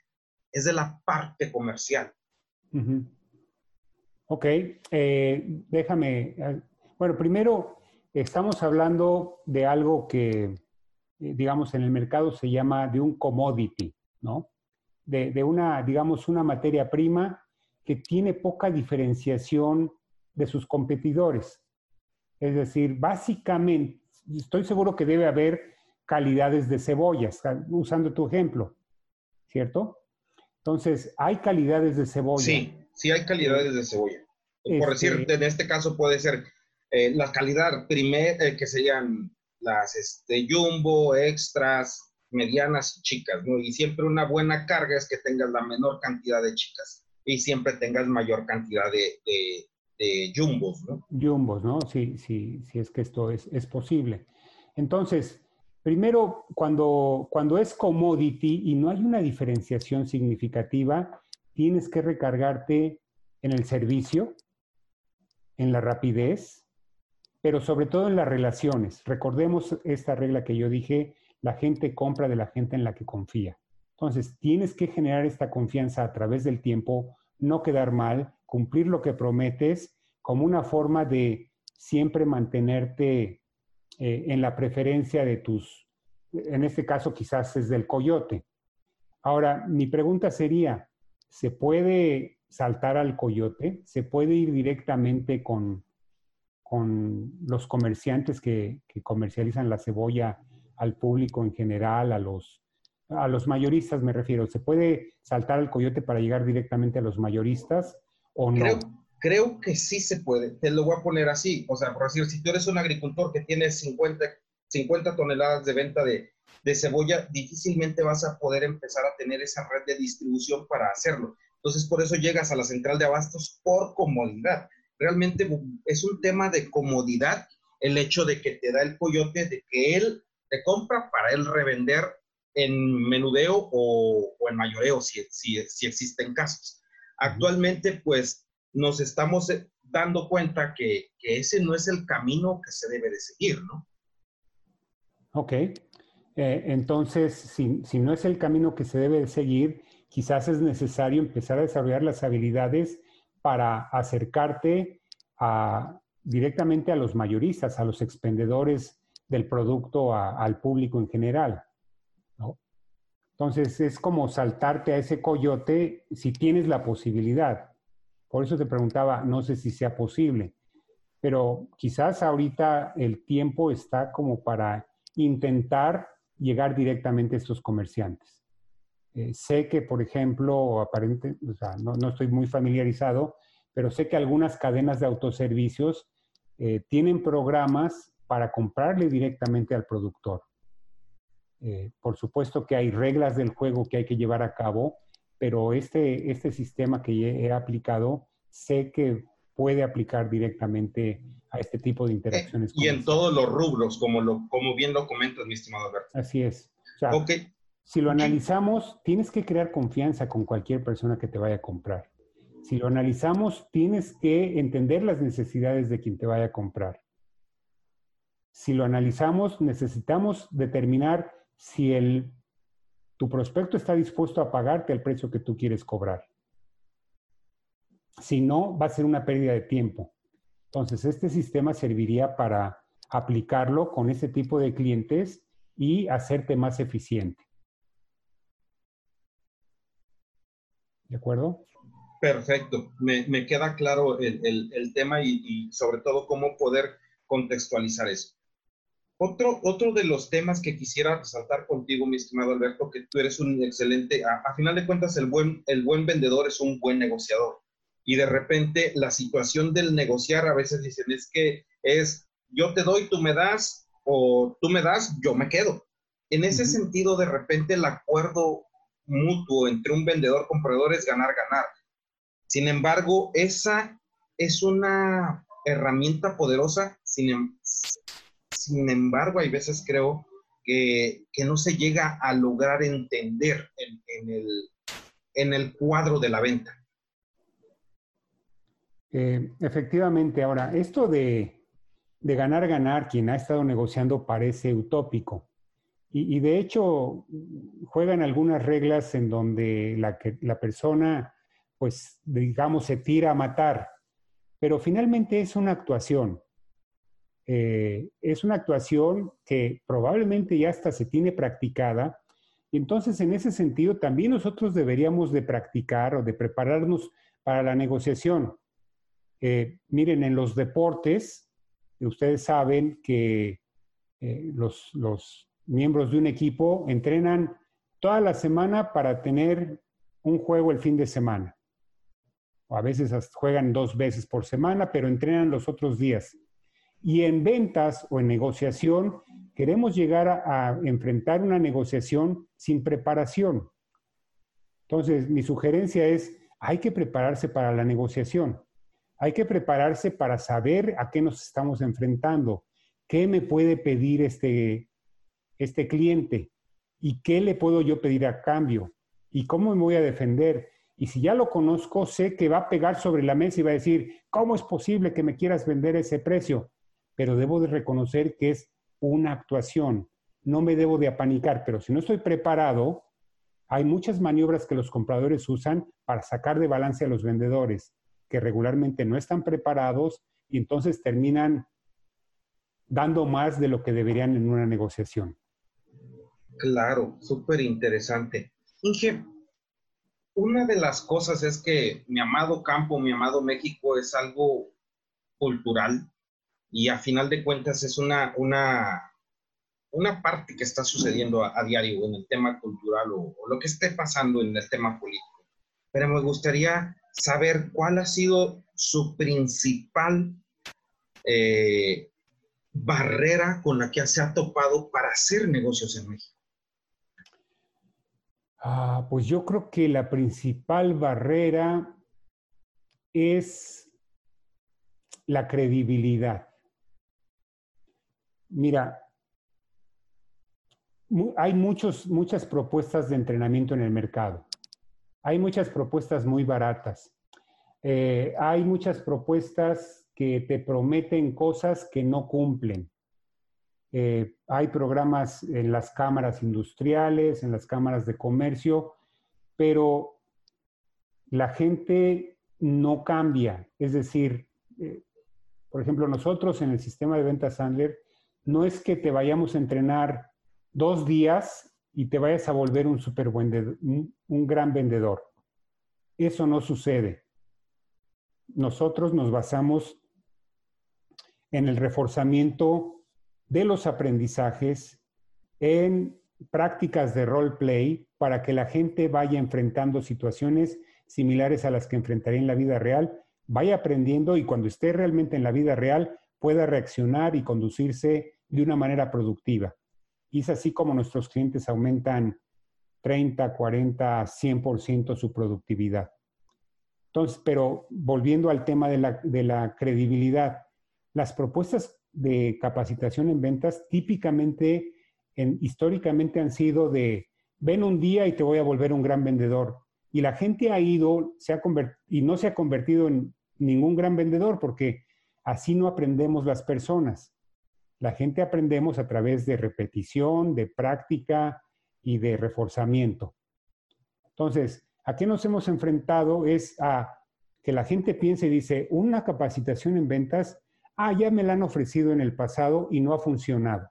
es de la parte comercial. Ok, eh, déjame, eh, bueno, primero estamos hablando de algo que eh, digamos, en el mercado se llama de un commodity, ¿no? De, una, digamos, una materia prima que tiene poca diferenciación de sus competidores. Es decir, básicamente, estoy seguro que debe haber calidades de cebollas, usando tu ejemplo, ¿cierto? Entonces, hay calidades de cebolla. Sí, sí hay calidades de cebolla. Por este decir, en este caso puede ser eh, la calidad primer, eh, que serían las este, jumbo, extras, medianas y chicas, ¿no? Y siempre una buena carga es que tengas la menor cantidad de chicas y siempre tengas mayor cantidad de, de, jumbos, ¿no? Jumbos, ¿no? Sí, sí, sí es que esto es, es posible. Entonces, primero, cuando, cuando es commodity y no hay una diferenciación significativa, tienes que recargarte en el servicio, en la rapidez, pero sobre todo en las relaciones. Recordemos esta regla que yo dije, la gente compra de la gente en la que confía. Entonces, tienes que generar esta confianza a través del tiempo, no quedar mal, cumplir lo que prometes como una forma de siempre mantenerte eh, en la preferencia de tus, en este caso quizás es del coyote. Ahora, mi pregunta sería, ¿se puede saltar al coyote? ¿Se puede ir directamente con, con los comerciantes que, comercializan la cebolla al público en general, a los, a los mayoristas me refiero. ¿Se puede saltar al coyote para llegar directamente a los mayoristas o no? Que sí se puede. Te lo voy a poner así. O sea, por decir, si tú eres un agricultor que tiene 50, 50 toneladas de venta de, de cebolla, difícilmente vas a poder empezar a tener esa red de distribución para hacerlo. Entonces, por eso llegas a la central de abastos por comodidad realmente es un tema de comodidad el hecho de que te da el coyote, de que él te compra para él revender en menudeo o, en mayoreo, si, si, si, existen casos. Actualmente, pues, nos estamos eh, dando cuenta que, ese no es el camino que se debe de seguir, ¿no? Ok. Eh, entonces, si, si no es el camino que se debe de seguir, quizás es necesario empezar a desarrollar las habilidades para acercarte a, directamente a los mayoristas, a los expendedores del producto, al público en general. Entonces es como saltarte a ese coyote si tienes la posibilidad. Por eso te preguntaba, no sé si sea posible, pero quizás ahorita el tiempo está como para intentar llegar directamente a estos comerciantes. Eh, sé que, por ejemplo, aparente, o sea, no, no, estoy muy familiarizado, pero sé que algunas cadenas de autoservicios eh, tienen programas para comprarle directamente al productor. Eh, por supuesto que hay reglas del juego que hay que llevar a cabo, pero este, este sistema que he aplicado sé que puede aplicar directamente a este tipo de interacciones. y en todos los rubros, como, lo, como bien lo comentas, mi estimado Alberto. Así es. ok, Si lo analizamos, tienes que crear confianza con cualquier persona que te vaya a comprar. Si lo analizamos, tienes que entender las necesidades de quien te vaya a comprar. Si lo analizamos, necesitamos determinar si el, tu prospecto está dispuesto a pagarte el precio que tú quieres cobrar. Si no, va a ser una pérdida de tiempo. Entonces, este sistema serviría para aplicarlo con ese tipo de clientes y hacerte más eficiente. ¿De acuerdo? Perfecto, me, queda claro el, tema y, y, sobre todo cómo poder contextualizar eso. Otro, otro de los temas que quisiera resaltar contigo, mi estimado Alberto, que tú eres un excelente, a, final de cuentas, el buen, el buen vendedor es un buen negociador. Y de repente la situación del negociar a veces dicen es que es yo te doy, tú me das, o tú me das, yo me quedo. En ese sentido, de repente el acuerdo mutuo entre un vendedor comprador es ganar, ganar. Sin embargo, esa es una herramienta poderosa, sin, em, sin embargo, hay veces creo que, no se llega a lograr entender en, el, en el, cuadro de la venta. Eh, efectivamente, ahora, esto de, ganar, ganar, quien ha estado negociando parece utópico. Y, de hecho, juegan algunas reglas en donde la, la persona, pues, digamos, se tira a matar, pero finalmente es una actuación. Eh, es una actuación que probablemente ya hasta se tiene practicada. Entonces, en ese sentido, también nosotros deberíamos de practicar o de prepararnos para la negociación. Eh, miren, en los deportes, ustedes saben que eh, los, los miembros de un equipo entrenan toda la semana para tener un juego el fin de semana. O a veces juegan dos veces por semana, pero entrenan los otros días. Y en ventas o en negociación, queremos llegar a, enfrentar una negociación sin preparación. Entonces, mi sugerencia es, hay que prepararse para la negociación. Hay que prepararse para saber a qué nos estamos enfrentando, qué me puede pedir este, este cliente y qué le puedo yo pedir a cambio y cómo me voy a defender. Y si ya lo conozco, sé que va a pegar sobre la mesa y va a decir, ¿cómo es posible que me quieras vender ese precio? Pero debo de reconocer que es una actuación. No me debo de apanicar, pero si no estoy preparado, hay muchas maniobras que los compradores usan para sacar de balance a los vendedores, que regularmente no están preparados y entonces terminan dando más de lo que deberían en una negociación. Claro, súper interesante. Inge, una de las cosas es que mi amado campo, mi amado México es algo cultural, y a final de cuentas es una, una, una parte que está sucediendo a, diario en el tema cultural o, lo que esté pasando en el tema político. Pero me gustaría saber cuál ha sido su principal eh, barrera con la que se ha topado para hacer negocios en México. Ah, pues yo creo que la principal barrera es la credibilidad. Mira, hay muchos, muchas propuestas de entrenamiento en el mercado. Hay muchas propuestas muy baratas. Eh, hay muchas propuestas que te prometen cosas que no cumplen. Eh, hay programas en las cámaras industriales, en las cámaras de comercio, pero la gente no cambia. Es decir, eh, por ejemplo, nosotros en el sistema de ventas Sandler no es que te vayamos a entrenar dos días y te vayas a volver un super buen un, gran vendedor. Eso no sucede. Nosotros nos basamos en el reforzamiento de los aprendizajes, en prácticas de role play para que la gente vaya enfrentando situaciones similares a las que enfrentaría en la vida real, vaya aprendiendo y cuando esté realmente en la vida real pueda reaccionar y conducirse de una manera productiva. Y es así como nuestros clientes aumentan 30, 40, 100% su productividad. Entonces, pero volviendo al tema de la, credibilidad, las propuestas de capacitación en ventas típicamente, históricamente han sido de ven un día y te voy a volver un gran vendedor. Y la gente ha ido se ha y no se ha convertido en ningún gran vendedor porque así no aprendemos las personas. La gente aprendemos a través de repetición, de práctica y de reforzamiento. Entonces, ¿a qué nos hemos enfrentado? Es a que la gente piense y dice, una capacitación en ventas, ah, ya me la han ofrecido en el pasado y no ha funcionado.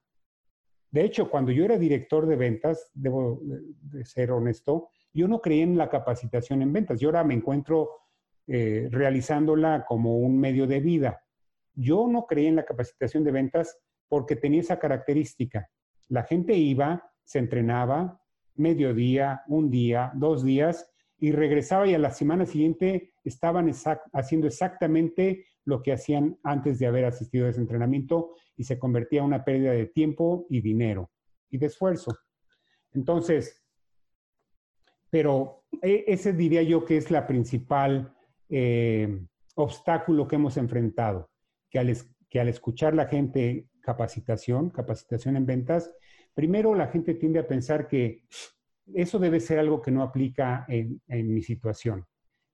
De hecho, cuando yo era director de ventas, debo de ser honesto, yo no creía en la capacitación en ventas. Yo ahora me encuentro eh, realizándola como un medio de vida. Yo no creía en la capacitación de ventas porque tenía esa característica. La gente iba, se entrenaba, mediodía, un día, dos días, y regresaba y a la semana siguiente estaban haciendo exactamente lo que hacían antes de haber asistido a ese entrenamiento y se convertía en una pérdida de tiempo y dinero y de esfuerzo. Entonces, pero e, ese diría yo que es la principal eh, obstáculo que hemos enfrentado, que al, que al escuchar la gente capacitación, capacitación en ventas, primero la gente tiende a pensar que eso debe ser algo que no aplica en, mi situación.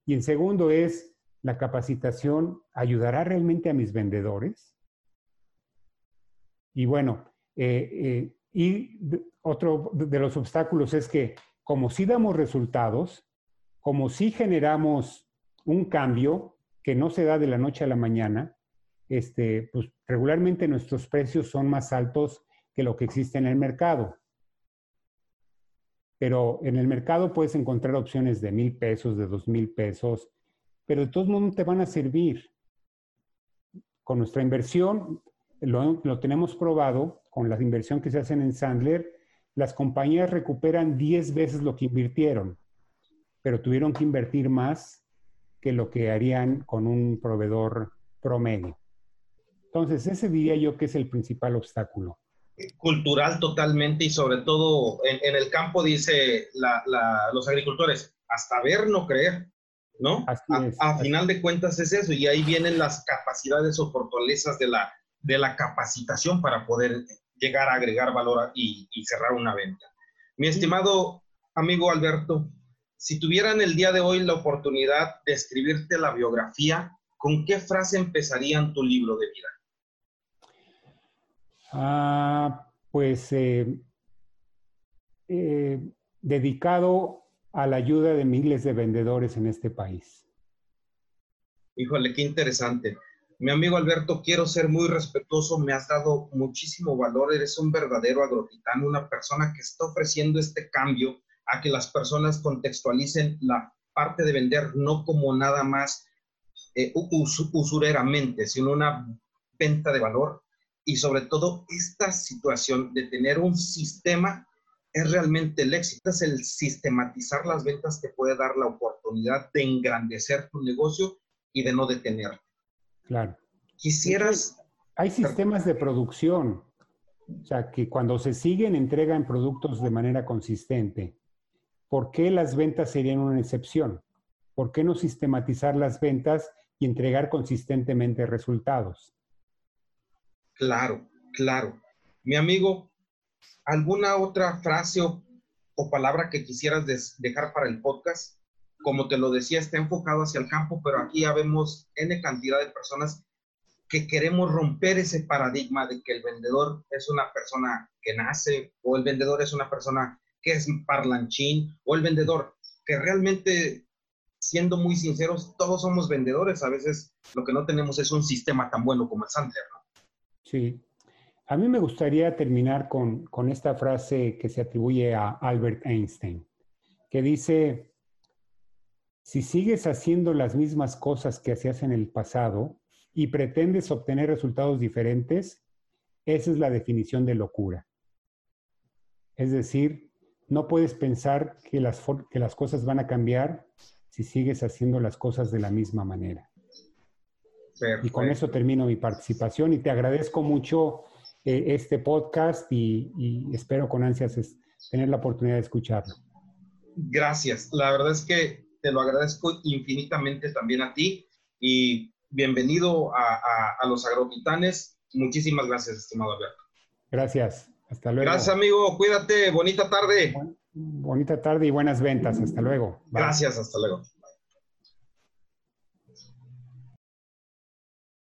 Y en segundo es, ¿la capacitación ayudará realmente a mis vendedores? Y bueno, eh, eh, y otro de los obstáculos es que como si damos resultados, como si generamos un cambio que no se da de la noche a la mañana, este, pues regularmente nuestros precios son más altos que lo que existe en el mercado. Pero en el mercado puedes encontrar opciones de mil pesos, de dos mil pesos, pero de todos modos te van a servir. Con nuestra inversión, lo, lo tenemos probado, con la inversión que se hacen en Sandler, las compañías recuperan 10 veces lo que invirtieron, pero tuvieron que invertir más que lo que harían con un proveedor promedio. Entonces, ese diría yo que es el principal obstáculo. Cultural totalmente y sobre todo en, el campo, dice los agricultores, hasta ver, no creer, ¿no? a, final de cuentas es eso y ahí vienen las capacidades o fortalezas de la, de la capacitación para poder llegar a agregar valor y, cerrar una venta. Mi estimado amigo Alberto, si tuvieran el día de hoy la oportunidad de escribirte la biografía, ¿con qué frase empezarían tu libro de vida? Ah, pues eh, eh, dedicado a la ayuda de miles de vendedores en este país. Híjole, qué interesante. Mi amigo Alberto, quiero ser muy respetuoso, me has dado muchísimo valor, eres un verdadero agrotitán, una persona que está ofreciendo este cambio a que las personas contextualicen la parte de vender no como nada más eh, usureramente, sino una venta de valor y sobre todo esta situación de tener un sistema es realmente el éxito, es el sistematizar las ventas que puede dar la oportunidad de engrandecer tu negocio y de no detener. Claro. Quisieras... Hay sistemas de producción, o sea, que cuando se siguen entregan productos de manera consistente. ¿Por qué las ventas serían una excepción? ¿Por qué no sistematizar las ventas y entregar consistentemente resultados? Claro, claro. Mi amigo, ¿alguna otra frase o, palabra que quisieras dejar para el podcast? como te lo decía, está enfocado hacia el campo, pero aquí ya vemos N cantidad de personas que queremos romper ese paradigma de que el vendedor es una persona que nace o el vendedor es una persona que es parlanchín o el vendedor que realmente, siendo muy sinceros, todos somos vendedores. A veces lo que no tenemos es un sistema tan bueno como el Sandler, ¿no? Sí. A mí me gustaría terminar con, con esta frase que se atribuye a Albert Einstein, que dice, si sigues haciendo las mismas cosas que hacías en el pasado y pretendes obtener resultados diferentes, esa es la definición de locura. Es decir, no puedes pensar que las, que las cosas van a cambiar si sigues haciendo las cosas de la misma manera. Y con eso termino mi participación y te agradezco mucho eh, este podcast y, y, espero con ansias tener la oportunidad de escucharlo. Gracias. La verdad es que te lo agradezco infinitamente también a ti y bienvenido a, los agrotitanes. Muchísimas gracias, estimado Alberto. Gracias. Hasta luego. Gracias, amigo. Cuídate. Bonita tarde. Bonita tarde y buenas ventas. Hasta luego. Gracias, hasta luego.